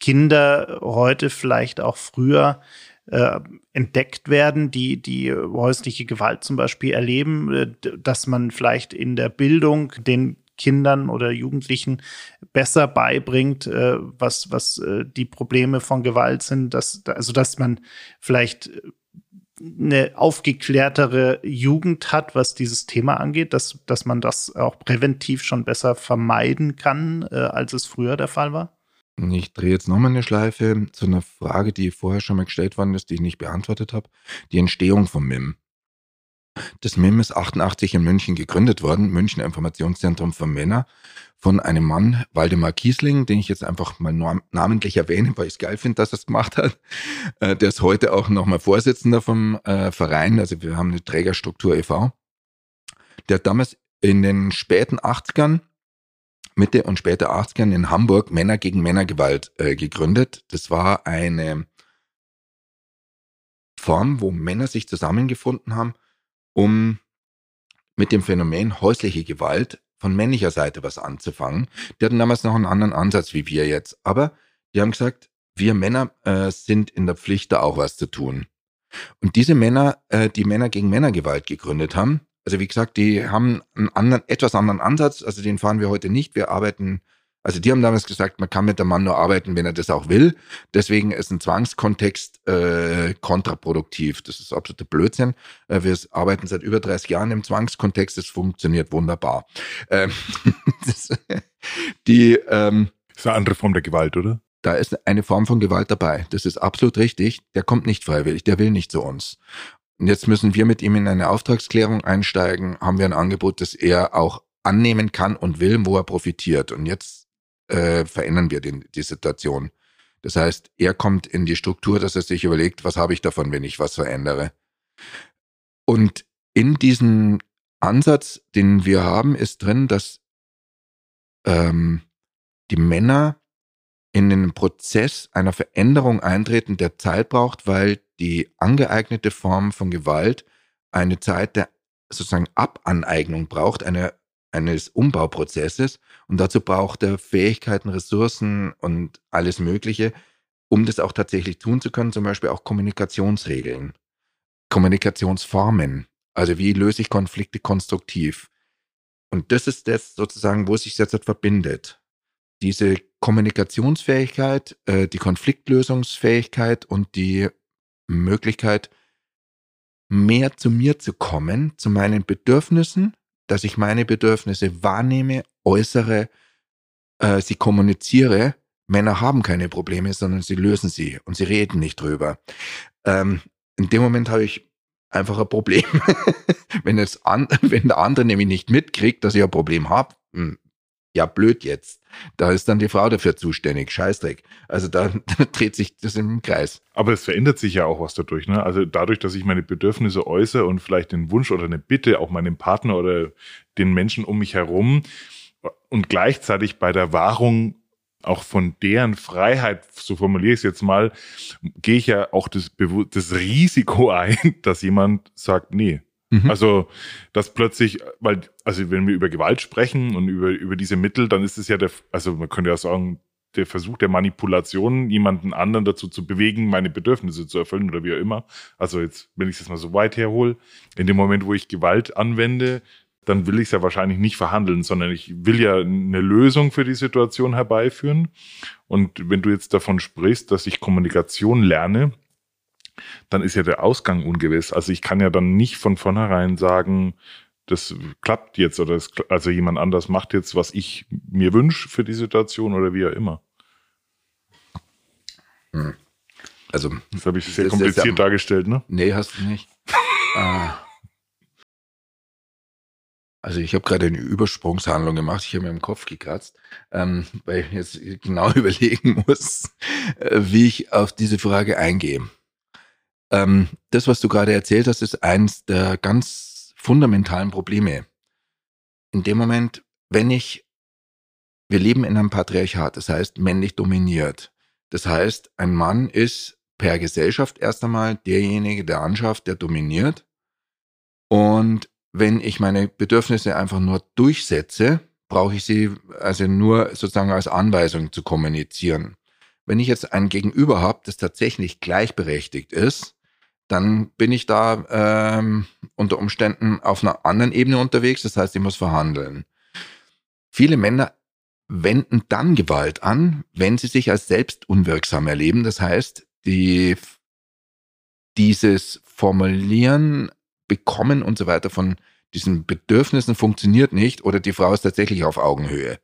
Kinder heute vielleicht auch früher äh, entdeckt werden, die die häusliche Gewalt zum Beispiel erleben, äh, dass man vielleicht in der Bildung den Kindern oder Jugendlichen besser beibringt, äh, was, was äh, die Probleme von Gewalt sind, dass, also dass man vielleicht eine aufgeklärtere Jugend hat, was dieses Thema angeht, dass, dass man das auch präventiv schon besser vermeiden kann, äh, als es früher der Fall war? Ich drehe jetzt nochmal eine Schleife zu einer Frage, die vorher schon mal gestellt worden ist, die ich nicht beantwortet habe. Die Entstehung vom MIM. Das MIM ist 88 in München gegründet worden, München Informationszentrum für Männer, von einem Mann, Waldemar Kiesling, den ich jetzt einfach mal namentlich erwähne, weil ich es geil finde, dass er es gemacht hat. Äh, der ist heute auch nochmal Vorsitzender vom äh, Verein, also wir haben eine Trägerstruktur e.V. Der hat damals in den späten 80ern, Mitte und später 80ern in Hamburg Männer gegen Männergewalt äh, gegründet. Das war eine Form, wo Männer sich zusammengefunden haben, um mit dem Phänomen häusliche Gewalt von männlicher Seite was anzufangen. Die hatten damals noch einen anderen Ansatz wie wir jetzt. Aber die haben gesagt, wir Männer äh, sind in der Pflicht, da auch was zu tun. Und diese Männer, äh, die Männer gegen Männergewalt gegründet haben, also wie gesagt, die haben einen anderen, etwas anderen Ansatz, also den fahren wir heute nicht. Wir arbeiten also die haben damals gesagt, man kann mit dem Mann nur arbeiten, wenn er das auch will. Deswegen ist ein Zwangskontext äh, kontraproduktiv. Das ist absoluter Blödsinn. Äh, wir arbeiten seit über 30 Jahren im Zwangskontext. Das funktioniert wunderbar. Ähm, das, die, ähm, das ist eine andere Form der Gewalt, oder? Da ist eine Form von Gewalt dabei. Das ist absolut richtig. Der kommt nicht freiwillig. Der will nicht zu uns. Und jetzt müssen wir mit ihm in eine Auftragsklärung einsteigen. Haben wir ein Angebot, das er auch annehmen kann und will, wo er profitiert. Und jetzt äh, verändern wir den, die Situation. Das heißt, er kommt in die Struktur, dass er sich überlegt, was habe ich davon, wenn ich was verändere. Und in diesem Ansatz, den wir haben, ist drin, dass ähm, die Männer in den Prozess einer Veränderung eintreten, der Zeit braucht, weil die angeeignete Form von Gewalt eine Zeit der sozusagen Abaneignung braucht, eine eines Umbauprozesses und dazu braucht er Fähigkeiten, Ressourcen und alles Mögliche, um das auch tatsächlich tun zu können, zum Beispiel auch Kommunikationsregeln, Kommunikationsformen. Also wie löse ich Konflikte konstruktiv? Und das ist das sozusagen, wo sich jetzt verbindet. Diese Kommunikationsfähigkeit, äh, die Konfliktlösungsfähigkeit und die Möglichkeit, mehr zu mir zu kommen, zu meinen Bedürfnissen, dass ich meine Bedürfnisse wahrnehme, äußere, äh, sie kommuniziere. Männer haben keine Probleme, sondern sie lösen sie und sie reden nicht drüber. Ähm, in dem Moment habe ich einfach ein Problem. wenn, an, wenn der andere nämlich nicht mitkriegt, dass ich ein Problem habe, hm, ja, blöd jetzt. Da ist dann die Frau dafür zuständig. Scheißdreck. Also da, da, dreht sich das im Kreis. Aber es verändert sich ja auch was dadurch. Ne? Also dadurch, dass ich meine Bedürfnisse äußere und vielleicht den Wunsch oder eine Bitte auch meinem Partner oder den Menschen um mich herum und gleichzeitig bei der Wahrung auch von deren Freiheit, so formuliere ich es jetzt mal, gehe ich ja auch das, das Risiko ein, dass jemand sagt, nee, Mhm. Also, dass plötzlich, weil, also wenn wir über Gewalt sprechen und über, über diese Mittel, dann ist es ja der, also man könnte ja sagen, der Versuch der Manipulation, jemanden anderen dazu zu bewegen, meine Bedürfnisse zu erfüllen oder wie auch immer. Also jetzt, wenn ich es mal so weit herhole, in dem Moment, wo ich Gewalt anwende, dann will ich es ja wahrscheinlich nicht verhandeln, sondern ich will ja eine Lösung für die Situation herbeiführen. Und wenn du jetzt davon sprichst, dass ich Kommunikation lerne, dann ist ja der Ausgang ungewiss. Also ich kann ja dann nicht von vornherein sagen, das klappt jetzt oder das, also jemand anders macht jetzt, was ich mir wünsche für die Situation oder wie auch immer. Hm. Also, das habe ich sehr kompliziert ja, dargestellt, ne? Nee, hast du nicht. ah. Also ich habe gerade eine Übersprungshandlung gemacht, ich habe mir im Kopf gekratzt, ähm, weil ich jetzt genau überlegen muss, äh, wie ich auf diese Frage eingehe. Ähm, das, was du gerade erzählt hast, ist eines der ganz fundamentalen Probleme. In dem Moment, wenn ich, wir leben in einem Patriarchat, das heißt männlich dominiert. Das heißt, ein Mann ist per Gesellschaft erst einmal derjenige, der anschafft, der dominiert. Und wenn ich meine Bedürfnisse einfach nur durchsetze, brauche ich sie also nur sozusagen als Anweisung zu kommunizieren. Wenn ich jetzt ein Gegenüber habe, das tatsächlich gleichberechtigt ist, dann bin ich da ähm, unter Umständen auf einer anderen Ebene unterwegs. Das heißt, ich muss verhandeln. Viele Männer wenden dann Gewalt an, wenn sie sich als selbst unwirksam erleben. Das heißt, die, dieses Formulieren, Bekommen und so weiter von diesen Bedürfnissen funktioniert nicht oder die Frau ist tatsächlich auf Augenhöhe.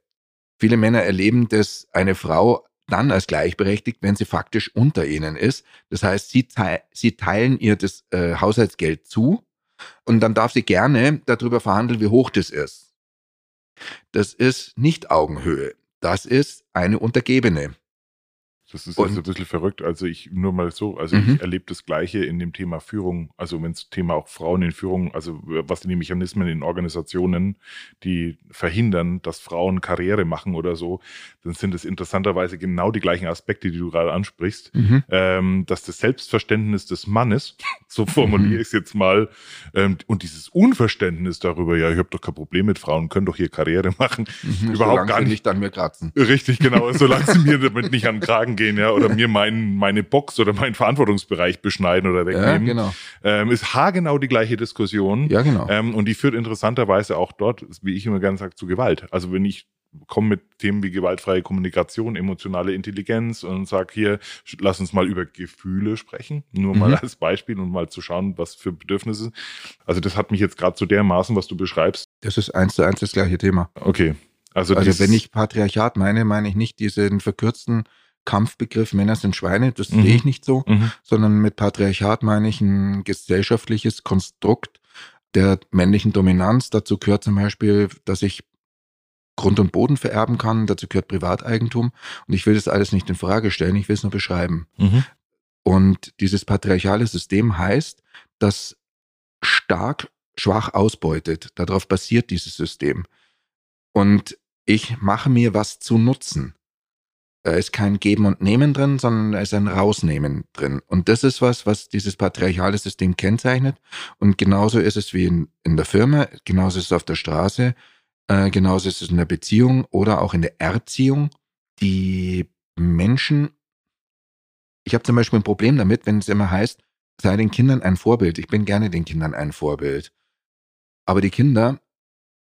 Viele Männer erleben, dass eine Frau dann als gleichberechtigt, wenn sie faktisch unter ihnen ist. Das heißt, sie, te sie teilen ihr das äh, Haushaltsgeld zu Und dann darf sie gerne darüber verhandeln, wie hoch das ist. Das ist nicht Augenhöhe. Das ist eine Untergebene. Das ist jetzt ein bisschen verrückt. Also ich nur mal so, also Mhm. ich erlebe das Gleiche in dem Thema Führung. Also wenn es Thema auch Frauen in Führung, also was sind die Mechanismen in Organisationen, die verhindern, dass Frauen Karriere machen oder so, dann sind es interessanterweise genau die gleichen Aspekte, die du gerade ansprichst. Mhm. Ähm, dass das Selbstverständnis des Mannes, so formuliere ich es jetzt mal, ähm, und dieses Unverständnis darüber, ja, ich habe doch kein Problem mit Frauen, können doch hier Karriere machen, Mhm. Überhaupt gar nicht. nicht an mir kratzen. Richtig, genau. Solange sie mir damit nicht an den Kragen gehen, ja, oder mir mein, meine Box oder meinen Verantwortungsbereich beschneiden oder Ja, wegnehmen, genau. ähm, ist haargenau die gleiche Diskussion. Ja, genau. Ähm, und die führt interessanterweise auch dort, wie ich immer gerne sage, zu Gewalt. Also wenn ich komme mit Themen wie gewaltfreie Kommunikation, emotionale Intelligenz und sage hier, lass uns mal über Gefühle sprechen, nur mal Mhm. als Beispiel und mal zu schauen, was für Bedürfnisse. Also das hat mich jetzt gerade zu dermaßen, was du beschreibst. Das ist eins zu eins das gleiche Thema. Okay. Also, Also wenn ich Patriarchat meine, meine ich nicht diesen verkürzten Kampfbegriff Männer sind Schweine, das Mhm. sehe ich nicht so, Mhm. sondern mit Patriarchat meine ich ein gesellschaftliches Konstrukt der männlichen Dominanz. Dazu gehört zum Beispiel, dass ich Grund und Boden vererben kann, dazu gehört Privateigentum und ich will das alles nicht in Frage stellen, ich will es nur beschreiben. Mhm. Und dieses patriarchale System heißt, dass stark schwach ausbeutet. Darauf basiert dieses System. Und ich mache mir was zu nutzen. Da ist kein Geben und Nehmen drin, sondern da ist ein Rausnehmen drin. Und das ist was, was dieses patriarchale System kennzeichnet. Und genauso ist es wie in, in der Firma, genauso ist es auf der Straße, äh, genauso ist es in der Beziehung oder auch in der Erziehung. Die Menschen ich habe zum Beispiel ein Problem damit, wenn es immer heißt, sei den Kindern ein Vorbild. Ich bin gerne den Kindern ein Vorbild. Aber die Kinder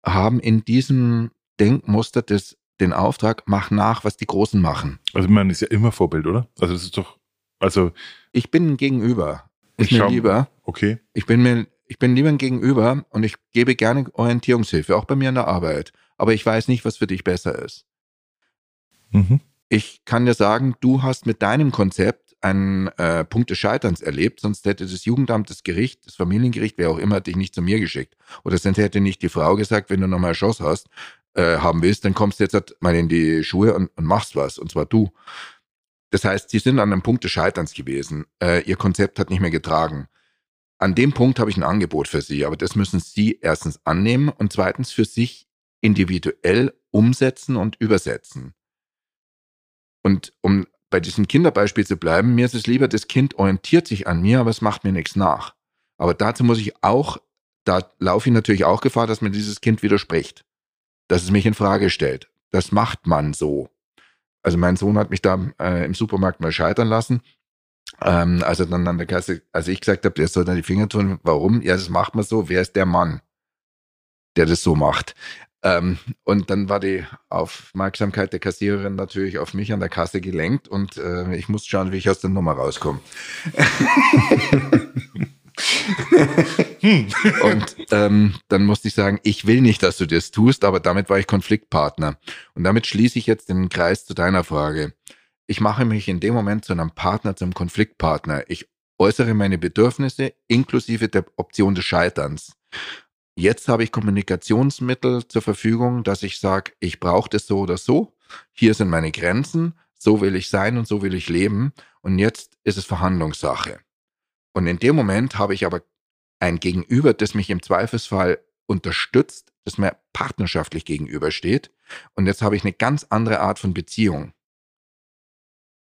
haben in diesem Denkmuster des, den Auftrag, mach nach, was die Großen machen. Also man ist ja immer Vorbild, oder? Also das ist doch, also Ich bin ein Gegenüber. Ist Ich mir lieber. okay. Ich bin mir, ich bin lieber ein Gegenüber und ich gebe gerne Orientierungshilfe, auch bei mir in der Arbeit. Aber ich weiß nicht, was für dich besser ist. Mhm. Ich kann dir sagen, du hast mit deinem Konzept einen äh, Punkt des Scheiterns erlebt, sonst hätte das Jugendamt, das Gericht, das Familiengericht, wer auch immer, dich nicht zu mir geschickt. Oder sonst hätte nicht die Frau gesagt, wenn du nochmal Chance hast, äh, haben willst, dann kommst du jetzt halt mal in die Schuhe und, und machst was, und zwar du. Das heißt, sie sind an einem Punkt des Scheiterns gewesen. Äh, ihr Konzept hat nicht mehr getragen. An dem Punkt habe ich ein Angebot für Sie, aber das müssen Sie erstens annehmen und zweitens für sich individuell umsetzen und übersetzen. Und um bei diesem Kinderbeispiel zu bleiben, mir ist es lieber, das Kind orientiert sich an mir, aber es macht mir nichts nach. Aber dazu muss ich auch, da laufe ich natürlich auch Gefahr, dass mir dieses Kind widerspricht. Dass es mich in Frage stellt. Das macht man so. Also mein Sohn hat mich da äh, im Supermarkt mal scheitern lassen. Ähm, also dann an der Kasse, als ich gesagt habe, der soll da die Finger tun, warum? Ja, das macht man so. Wer ist der Mann, der das so macht? Ähm, und dann war die Aufmerksamkeit der Kassiererin natürlich auf mich an der Kasse gelenkt und äh, ich musste schauen, wie ich aus der Nummer rauskomme. und ähm, dann musste ich sagen, ich will nicht, dass du das tust, aber damit war ich Konfliktpartner. Und damit schließe ich jetzt den Kreis zu deiner Frage. Ich mache mich in dem Moment zu einem Partner, zum Konfliktpartner. Ich äußere meine Bedürfnisse inklusive der Option des Scheiterns. Jetzt habe ich Kommunikationsmittel zur Verfügung, dass ich sage, ich brauche das so oder so. Hier sind meine Grenzen. So will ich sein und so will ich leben. Und jetzt ist es Verhandlungssache. Und in dem Moment habe ich aber ein Gegenüber, das mich im Zweifelsfall unterstützt, das mir partnerschaftlich gegenübersteht. Und jetzt habe ich eine ganz andere Art von Beziehung.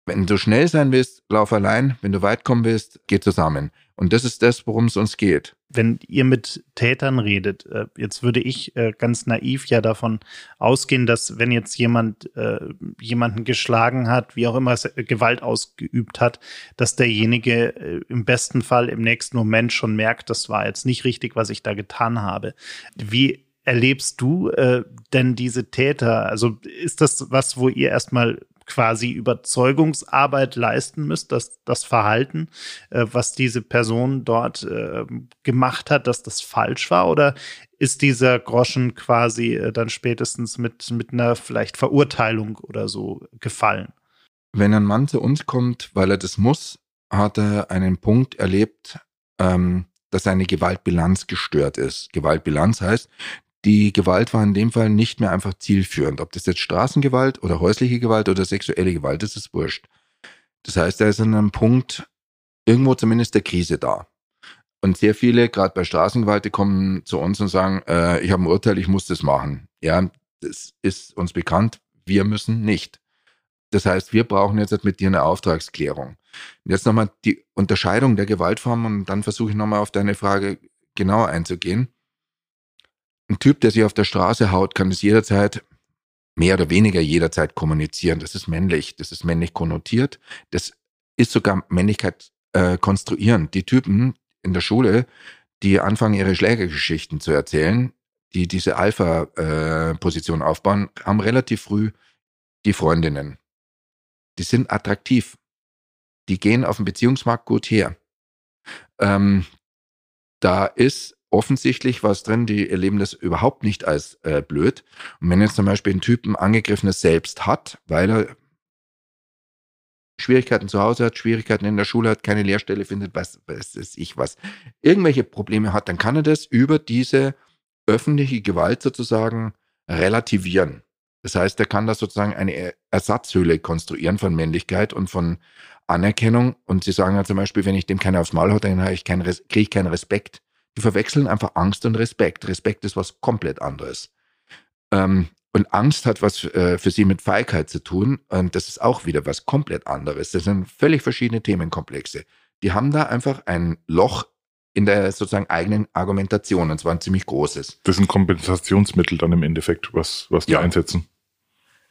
Wenn du schnell sein willst, lauf allein. Wenn du weit kommen willst, geh zusammen. Und das ist das, worum es uns geht. Wenn ihr mit Tätern redet, äh, jetzt würde ich äh, ganz naiv ja davon ausgehen, dass wenn jetzt jemand äh, jemanden geschlagen hat, wie auch immer Gewalt ausgeübt hat, dass derjenige im besten Fall im nächsten Moment schon merkt, das war jetzt nicht richtig, was ich da getan habe. Wie erlebst du denn diese Täter? Also ist das was, wo ihr erstmal quasi Überzeugungsarbeit leisten müsst, dass das Verhalten, äh, was diese Person dort äh, gemacht hat, dass das falsch war? Oder ist dieser Groschen quasi äh, dann spätestens mit, mit einer vielleicht Verurteilung oder so gefallen? Wenn ein Mann zu uns kommt, weil er das muss, hat er einen Punkt erlebt, ähm, dass seine Gewaltbilanz gestört ist. Gewaltbilanz heißt, die Gewalt war in dem Fall nicht mehr einfach zielführend. Ob das jetzt Straßengewalt oder häusliche Gewalt oder sexuelle Gewalt ist, ist wurscht. Das heißt, er ist an einem Punkt irgendwo zumindest der Krise da. Und sehr viele, gerade bei Straßengewalt, die kommen zu uns und sagen, äh, ich habe ein Urteil, ich muss das machen. Ja, das ist uns bekannt, wir müssen nicht. Das heißt, wir brauchen jetzt mit dir eine Auftragsklärung. Jetzt nochmal die Unterscheidung der Gewaltformen und dann versuche ich nochmal auf deine Frage genauer einzugehen. Ein Typ, der sich auf der Straße haut, kann es jederzeit, mehr oder weniger jederzeit kommunizieren. Das ist männlich, das ist männlich konnotiert, das ist sogar Männlichkeit äh, konstruieren. Die Typen in der Schule, die anfangen, ihre Schlägergeschichten zu erzählen, die diese Alpha-Position äh, aufbauen, haben relativ früh die Freundinnen. Die sind attraktiv. Die gehen auf dem Beziehungsmarkt gut her. Ähm, da ist offensichtlich was drin, die erleben das überhaupt nicht als äh, blöd. Und wenn jetzt zum Beispiel ein Typ ein angegriffenes Selbst hat, weil er Schwierigkeiten zu Hause hat, Schwierigkeiten in der Schule hat, keine Lehrstelle findet, was weiß ich was, irgendwelche Probleme hat, dann kann er das über diese öffentliche Gewalt sozusagen relativieren. Das heißt, er kann da sozusagen eine Ersatzhülle konstruieren von Männlichkeit und von Anerkennung. Und sie sagen ja zum Beispiel, wenn ich dem keiner aufs Maul haue, dann kriege ich keinen Respekt. Die verwechseln einfach Angst und Respekt. Respekt ist was komplett anderes. Ähm, und Angst hat was äh, für sie mit Feigheit zu tun. Und das ist auch wieder was komplett anderes. Das sind völlig verschiedene Themenkomplexe. Die haben da einfach ein Loch in der sozusagen eigenen Argumentation, und zwar ein ziemlich großes. Das ist ein Kompensationsmittel dann im Endeffekt, was, was die ja. einsetzen.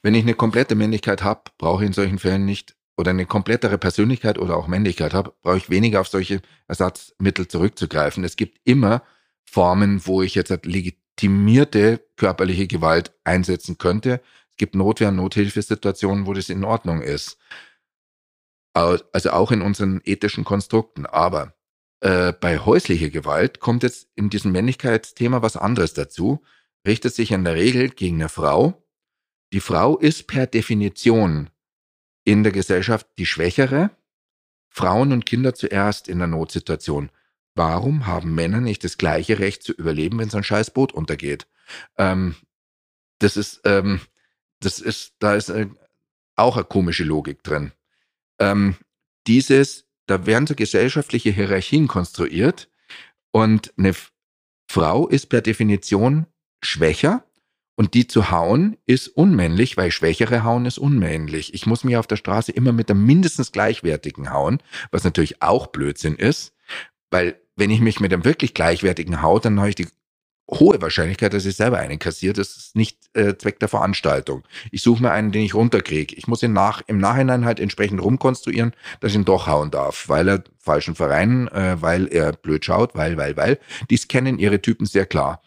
Wenn ich eine komplette Männlichkeit habe, brauche ich in solchen Fällen nicht, oder eine komplettere Persönlichkeit oder auch Männlichkeit habe, brauche ich weniger auf solche Ersatzmittel zurückzugreifen. Es gibt immer Formen, wo ich jetzt legitimierte körperliche Gewalt einsetzen könnte. Es gibt Notwehr- und Nothilfesituationen, wo das in Ordnung ist. Also auch in unseren ethischen Konstrukten. Aber äh, bei häuslicher Gewalt kommt jetzt in diesem Männlichkeitsthema was anderes dazu. Richtet sich in der Regel gegen eine Frau. Die Frau ist per Definition in der Gesellschaft die Schwächere. Frauen und Kinder zuerst in der Notsituation. Warum haben Männer nicht das gleiche Recht zu überleben, wenn so ein scheiß Boot untergeht? Ähm, das ist, ähm, das ist, da ist äh, auch eine komische Logik drin. Ähm, dieses da werden so gesellschaftliche Hierarchien konstruiert und eine Frau ist per Definition schwächer und die zu hauen ist unmännlich, weil Schwächere hauen ist unmännlich. Ich muss mich auf der Straße immer mit der mindestens gleichwertigen hauen, was natürlich auch Blödsinn ist, weil wenn ich mich mit dem wirklich gleichwertigen haue, dann habe ich die hohe Wahrscheinlichkeit, dass ich selber einen kassiere. Das ist nicht äh, Zweck der Veranstaltung. Ich suche mir einen, den ich runterkriege. Ich muss ihn nach, im Nachhinein halt entsprechend rumkonstruieren, dass ich ihn doch hauen darf, weil er falschen Vereinen, äh, weil er blöd schaut, weil, weil, weil. Dies kennen ihre Typen sehr klar.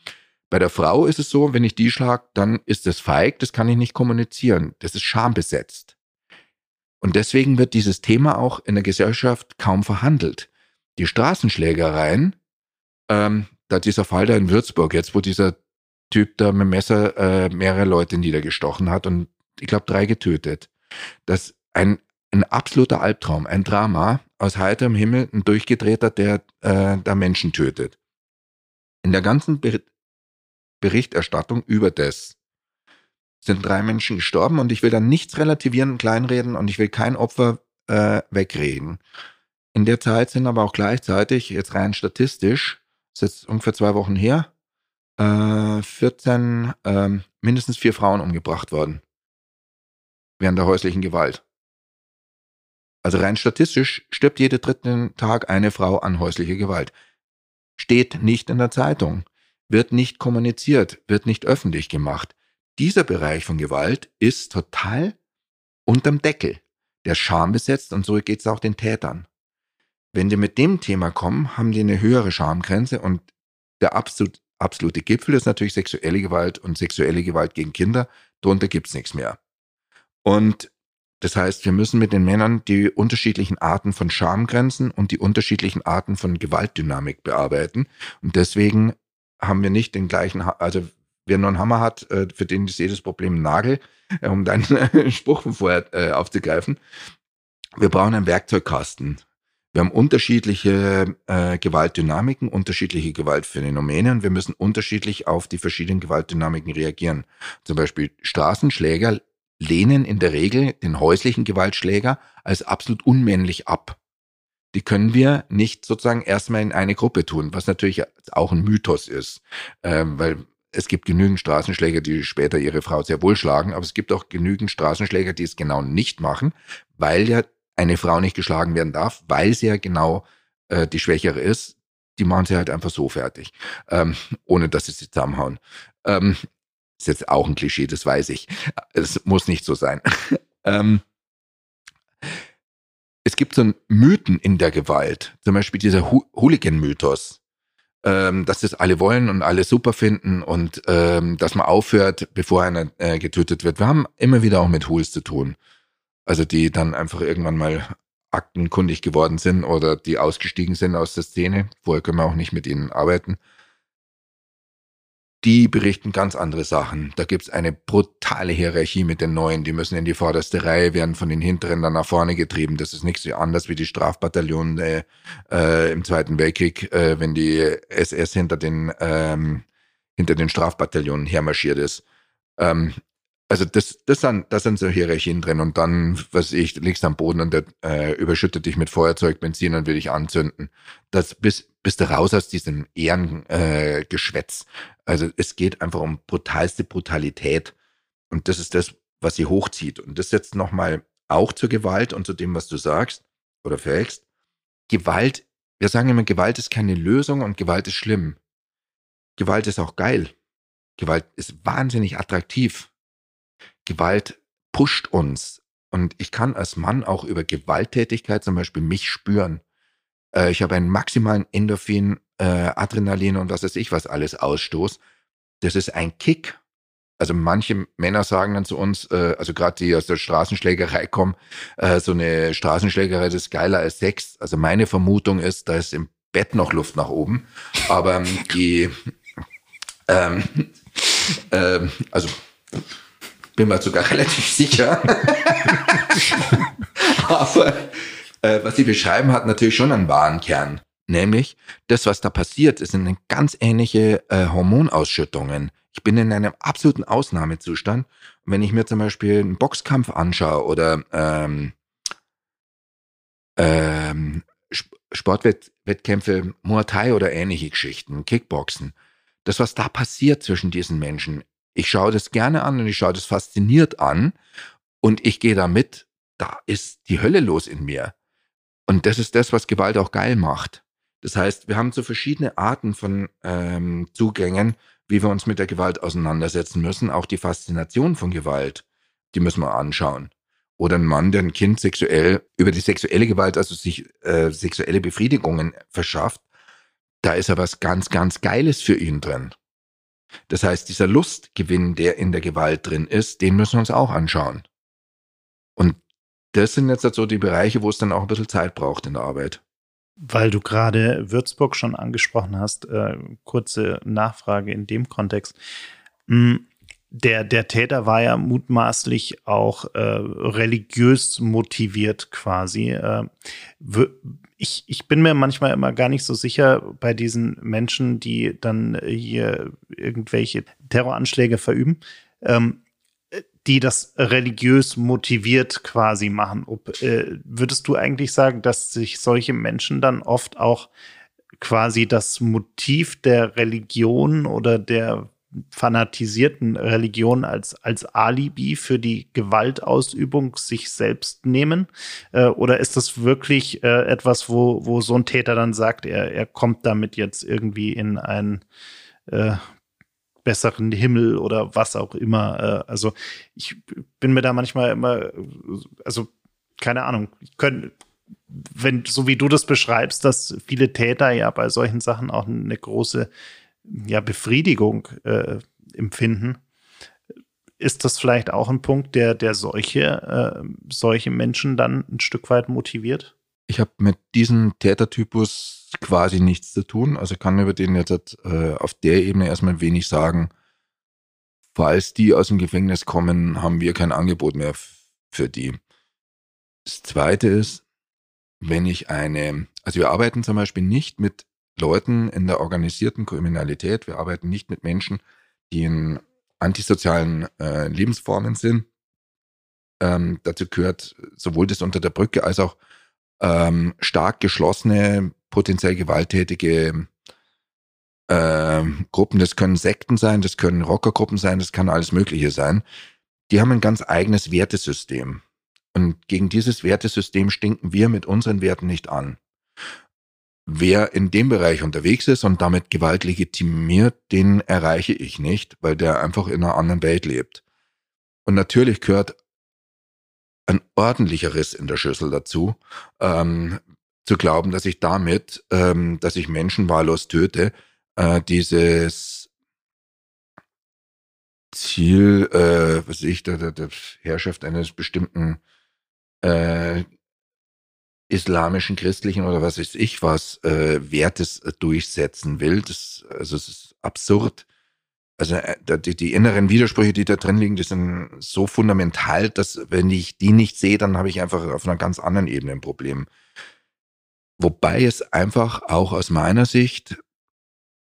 Bei der Frau ist es so, wenn ich die schlag, dann ist das feig, das kann ich nicht kommunizieren. Das ist schambesetzt. Und deswegen wird dieses Thema auch in der Gesellschaft kaum verhandelt. Die Straßenschlägereien, ähm, da dieser Fall da in Würzburg, jetzt wo dieser Typ da mit dem Messer äh, mehrere Leute niedergestochen hat und ich glaube drei getötet. Das ein ein absoluter Albtraum, ein Drama aus heiterem Himmel, ein durchgedrehter, der äh, da Menschen tötet. In der ganzen Ber Berichterstattung über das sind drei Menschen gestorben und ich will da nichts relativieren, kleinreden und ich will kein Opfer äh, wegreden. In der Zeit sind aber auch gleichzeitig, jetzt rein statistisch, ist jetzt ungefähr zwei Wochen her, äh, 14, äh, mindestens vier Frauen umgebracht worden. Während der häuslichen Gewalt. Also rein statistisch stirbt jeden dritten Tag eine Frau an häuslicher Gewalt. Steht nicht in der Zeitung, wird nicht kommuniziert, wird nicht öffentlich gemacht. Dieser Bereich von Gewalt ist total unterm Deckel. Der Scham besetzt und so geht es auch den Tätern. Wenn die mit dem Thema kommen, haben die eine höhere Schamgrenze und der absolut, absolute Gipfel ist natürlich sexuelle Gewalt und sexuelle Gewalt gegen Kinder. Drunter gibt's nichts mehr. Und das heißt, wir müssen mit den Männern die unterschiedlichen Arten von Schamgrenzen und die unterschiedlichen Arten von Gewaltdynamik bearbeiten. Und deswegen haben wir nicht den gleichen, also wer nur einen Hammer hat, äh, für den ist jedes Problem ein Nagel, äh, um deinen Spruch von vorher äh, aufzugreifen. Wir brauchen einen Werkzeugkasten Wir haben unterschiedliche äh, Gewaltdynamiken, unterschiedliche Gewaltphänomene und wir müssen unterschiedlich auf die verschiedenen Gewaltdynamiken reagieren. Zum Beispiel Straßenschläger lehnen in der Regel den häuslichen Gewaltschläger als absolut unmännlich ab. Die können wir nicht sozusagen erstmal in eine Gruppe tun, was natürlich auch ein Mythos ist, äh, weil es gibt genügend Straßenschläger, die später ihre Frau sehr wohl schlagen, aber es gibt auch genügend Straßenschläger, die es genau nicht machen, weil ja eine Frau nicht geschlagen werden darf, weil sie ja genau äh, die Schwächere ist. Die machen sie halt einfach so fertig, ähm, ohne dass sie sie zusammenhauen. Ähm, ist jetzt auch ein Klischee, das weiß ich. Es muss nicht so sein. ähm, es gibt so einen Mythen in der Gewalt, zum Beispiel dieser Hooligan-Mythos, ähm, dass das alle wollen und alle super finden und ähm, dass man aufhört, bevor einer äh, getötet wird. Wir haben immer wieder auch mit Hools zu tun. Also die dann einfach irgendwann mal aktenkundig geworden sind oder die ausgestiegen sind aus der Szene. Vorher können wir auch nicht mit ihnen arbeiten. Die berichten ganz andere Sachen. Da gibt's eine brutale Hierarchie mit den Neuen. Die müssen in die vorderste Reihe, werden von den Hinteren dann nach vorne getrieben. Das ist nicht so anders wie die Strafbataillone äh, im Zweiten Weltkrieg, äh, wenn die SS hinter den, ähm, hinter den Strafbataillonen hermarschiert ist. Ähm, also das, das, sind, das sind so Hierarchien drin und dann, was ich, liegst am Boden und der äh, überschüttet dich mit Feuerzeug, Benzin und will dich anzünden. Das bis, bist du raus aus diesem Ehrengeschwätz. Äh, also es geht einfach um brutalste Brutalität und das ist das, was sie hochzieht. Und das setzt nochmal auch zur Gewalt und zu dem, was du sagst oder verhältst. Gewalt, wir sagen immer, Gewalt ist keine Lösung und Gewalt ist schlimm. Gewalt ist auch geil. Gewalt ist wahnsinnig attraktiv. Gewalt pusht uns. Und ich kann als Mann auch über Gewalttätigkeit zum Beispiel mich spüren. Äh, ich habe einen maximalen Endorphin, äh, Adrenalin und was weiß ich was alles Ausstoß. Das ist ein Kick. Also manche Männer sagen dann zu uns, äh, also gerade die aus der Straßenschlägerei kommen, äh, so eine Straßenschlägerei ist geiler als Sex. Also meine Vermutung ist, da ist im Bett noch Luft nach oben. Aber ähm, die, ähm, ähm, also bin mir sogar relativ sicher. Aber äh, was Sie beschreiben, hat natürlich schon einen wahren Kern. Nämlich, das, was da passiert, ist eine ganz ähnliche äh, Hormonausschüttungen. Ich bin in einem absoluten Ausnahmezustand. Und wenn ich mir zum Beispiel einen Boxkampf anschaue oder ähm, ähm, Sportwettkämpfe, Muay Thai oder ähnliche Geschichten, Kickboxen, das, was da passiert zwischen diesen Menschen, ich schaue das gerne an und ich schaue das fasziniert an und ich gehe damit, da ist die Hölle los in mir. Und das ist das, was Gewalt auch geil macht. Das heißt, wir haben so verschiedene Arten von ähm, Zugängen, wie wir uns mit der Gewalt auseinandersetzen müssen. Auch die Faszination von Gewalt, die müssen wir anschauen. Oder ein Mann, der ein Kind sexuell über die sexuelle Gewalt, also sich äh, sexuelle Befriedigungen verschafft, da ist ja was ganz, ganz Geiles für ihn drin. Das heißt, dieser Lustgewinn, der in der Gewalt drin ist, den müssen wir uns auch anschauen. Und das sind jetzt so die Bereiche, wo es dann auch ein bisschen Zeit braucht in der Arbeit. Weil du gerade Würzburg schon angesprochen hast, äh, kurze Nachfrage in dem Kontext. Hm, der, der Täter war ja mutmaßlich auch äh, religiös motiviert quasi. Äh, ich, ich bin mir manchmal immer gar nicht so sicher bei diesen Menschen, die dann hier irgendwelche Terroranschläge verüben, ähm, die das religiös motiviert quasi machen. Ob, äh, würdest du eigentlich sagen, dass sich solche Menschen dann oft auch quasi das Motiv der Religion oder der fanatisierten Religion als, als Alibi für die Gewaltausübung sich selbst nehmen? Äh, oder ist das wirklich äh, etwas, wo, wo so ein Täter dann sagt, er, er kommt damit jetzt irgendwie in einen äh, besseren Himmel oder was auch immer? Äh, also ich bin mir da manchmal immer, also keine Ahnung, ich könnte, wenn, so wie du das beschreibst, dass viele Täter ja bei solchen Sachen auch eine große ja, Befriedigung äh, empfinden, ist das vielleicht auch ein Punkt, der, der solche, äh, solche Menschen dann ein Stück weit motiviert? Ich habe mit diesem Tätertypus quasi nichts zu tun, also kann über den jetzt äh, auf der Ebene erstmal wenig sagen. Falls die aus dem Gefängnis kommen, haben wir kein Angebot mehr für die. Das Zweite ist, wenn ich eine, also wir arbeiten zum Beispiel nicht mit Leuten in der organisierten Kriminalität, wir arbeiten nicht mit Menschen, die in antisozialen äh, Lebensformen sind. Ähm, dazu gehört sowohl das unter der Brücke als auch ähm, stark geschlossene, potenziell gewalttätige äh, Gruppen. Das können Sekten sein, das können Rockergruppen sein, das kann alles Mögliche sein. Die haben ein ganz eigenes Wertesystem. Und gegen dieses Wertesystem stinken wir mit unseren Werten nicht an. Wer in dem Bereich unterwegs ist und damit Gewalt legitimiert, den erreiche ich nicht, weil der einfach in einer anderen Welt lebt. Und natürlich gehört ein ordentlicher Riss in der Schüssel dazu, ähm, zu glauben, dass ich damit, ähm, dass ich Menschen wahllos töte, äh, dieses Ziel, äh, was ich, der, der, Herrschaft eines bestimmten äh, islamischen, christlichen oder was weiß ich was äh, Wertes durchsetzen will. Das, also es ist absurd. Also äh, die, die inneren Widersprüche, die da drin liegen, die sind so fundamental, dass wenn ich die nicht sehe, dann habe ich einfach auf einer ganz anderen Ebene ein Problem. Wobei es einfach auch aus meiner Sicht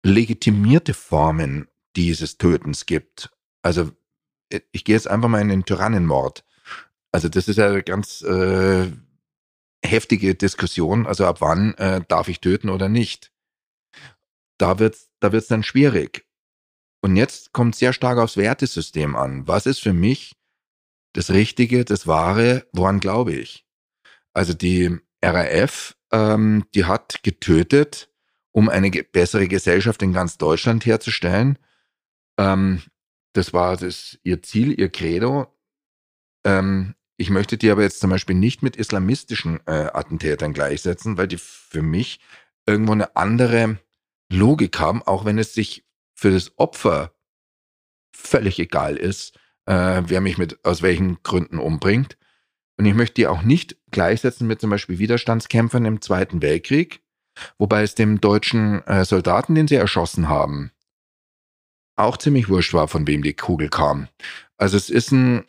legitimierte Formen dieses Tötens gibt. Also äh, ich gehe jetzt einfach mal in den Tyrannenmord. Also das ist ja ganz äh, heftige Diskussion. Also ab wann äh, darf ich töten oder nicht? Da wird's, da wird's dann schwierig. Und jetzt kommt sehr stark aufs Wertesystem an. Was ist für mich das Richtige, das Wahre? Woran glaube ich? Also die RAF, ähm, die hat getötet, um eine bessere Gesellschaft in ganz Deutschland herzustellen. Ähm, das war das, ihr Ziel, ihr Credo. Ähm, ich möchte die aber jetzt zum Beispiel nicht mit islamistischen äh, Attentätern gleichsetzen, weil die für mich irgendwo eine andere Logik haben, auch wenn es sich für das Opfer völlig egal ist, äh, wer mich mit aus welchen Gründen umbringt. Und ich möchte die auch nicht gleichsetzen mit zum Beispiel Widerstandskämpfern im Zweiten Weltkrieg, wobei es dem deutschen äh, Soldaten, den sie erschossen haben, auch ziemlich wurscht war, von wem die Kugel kam. Also es ist ein,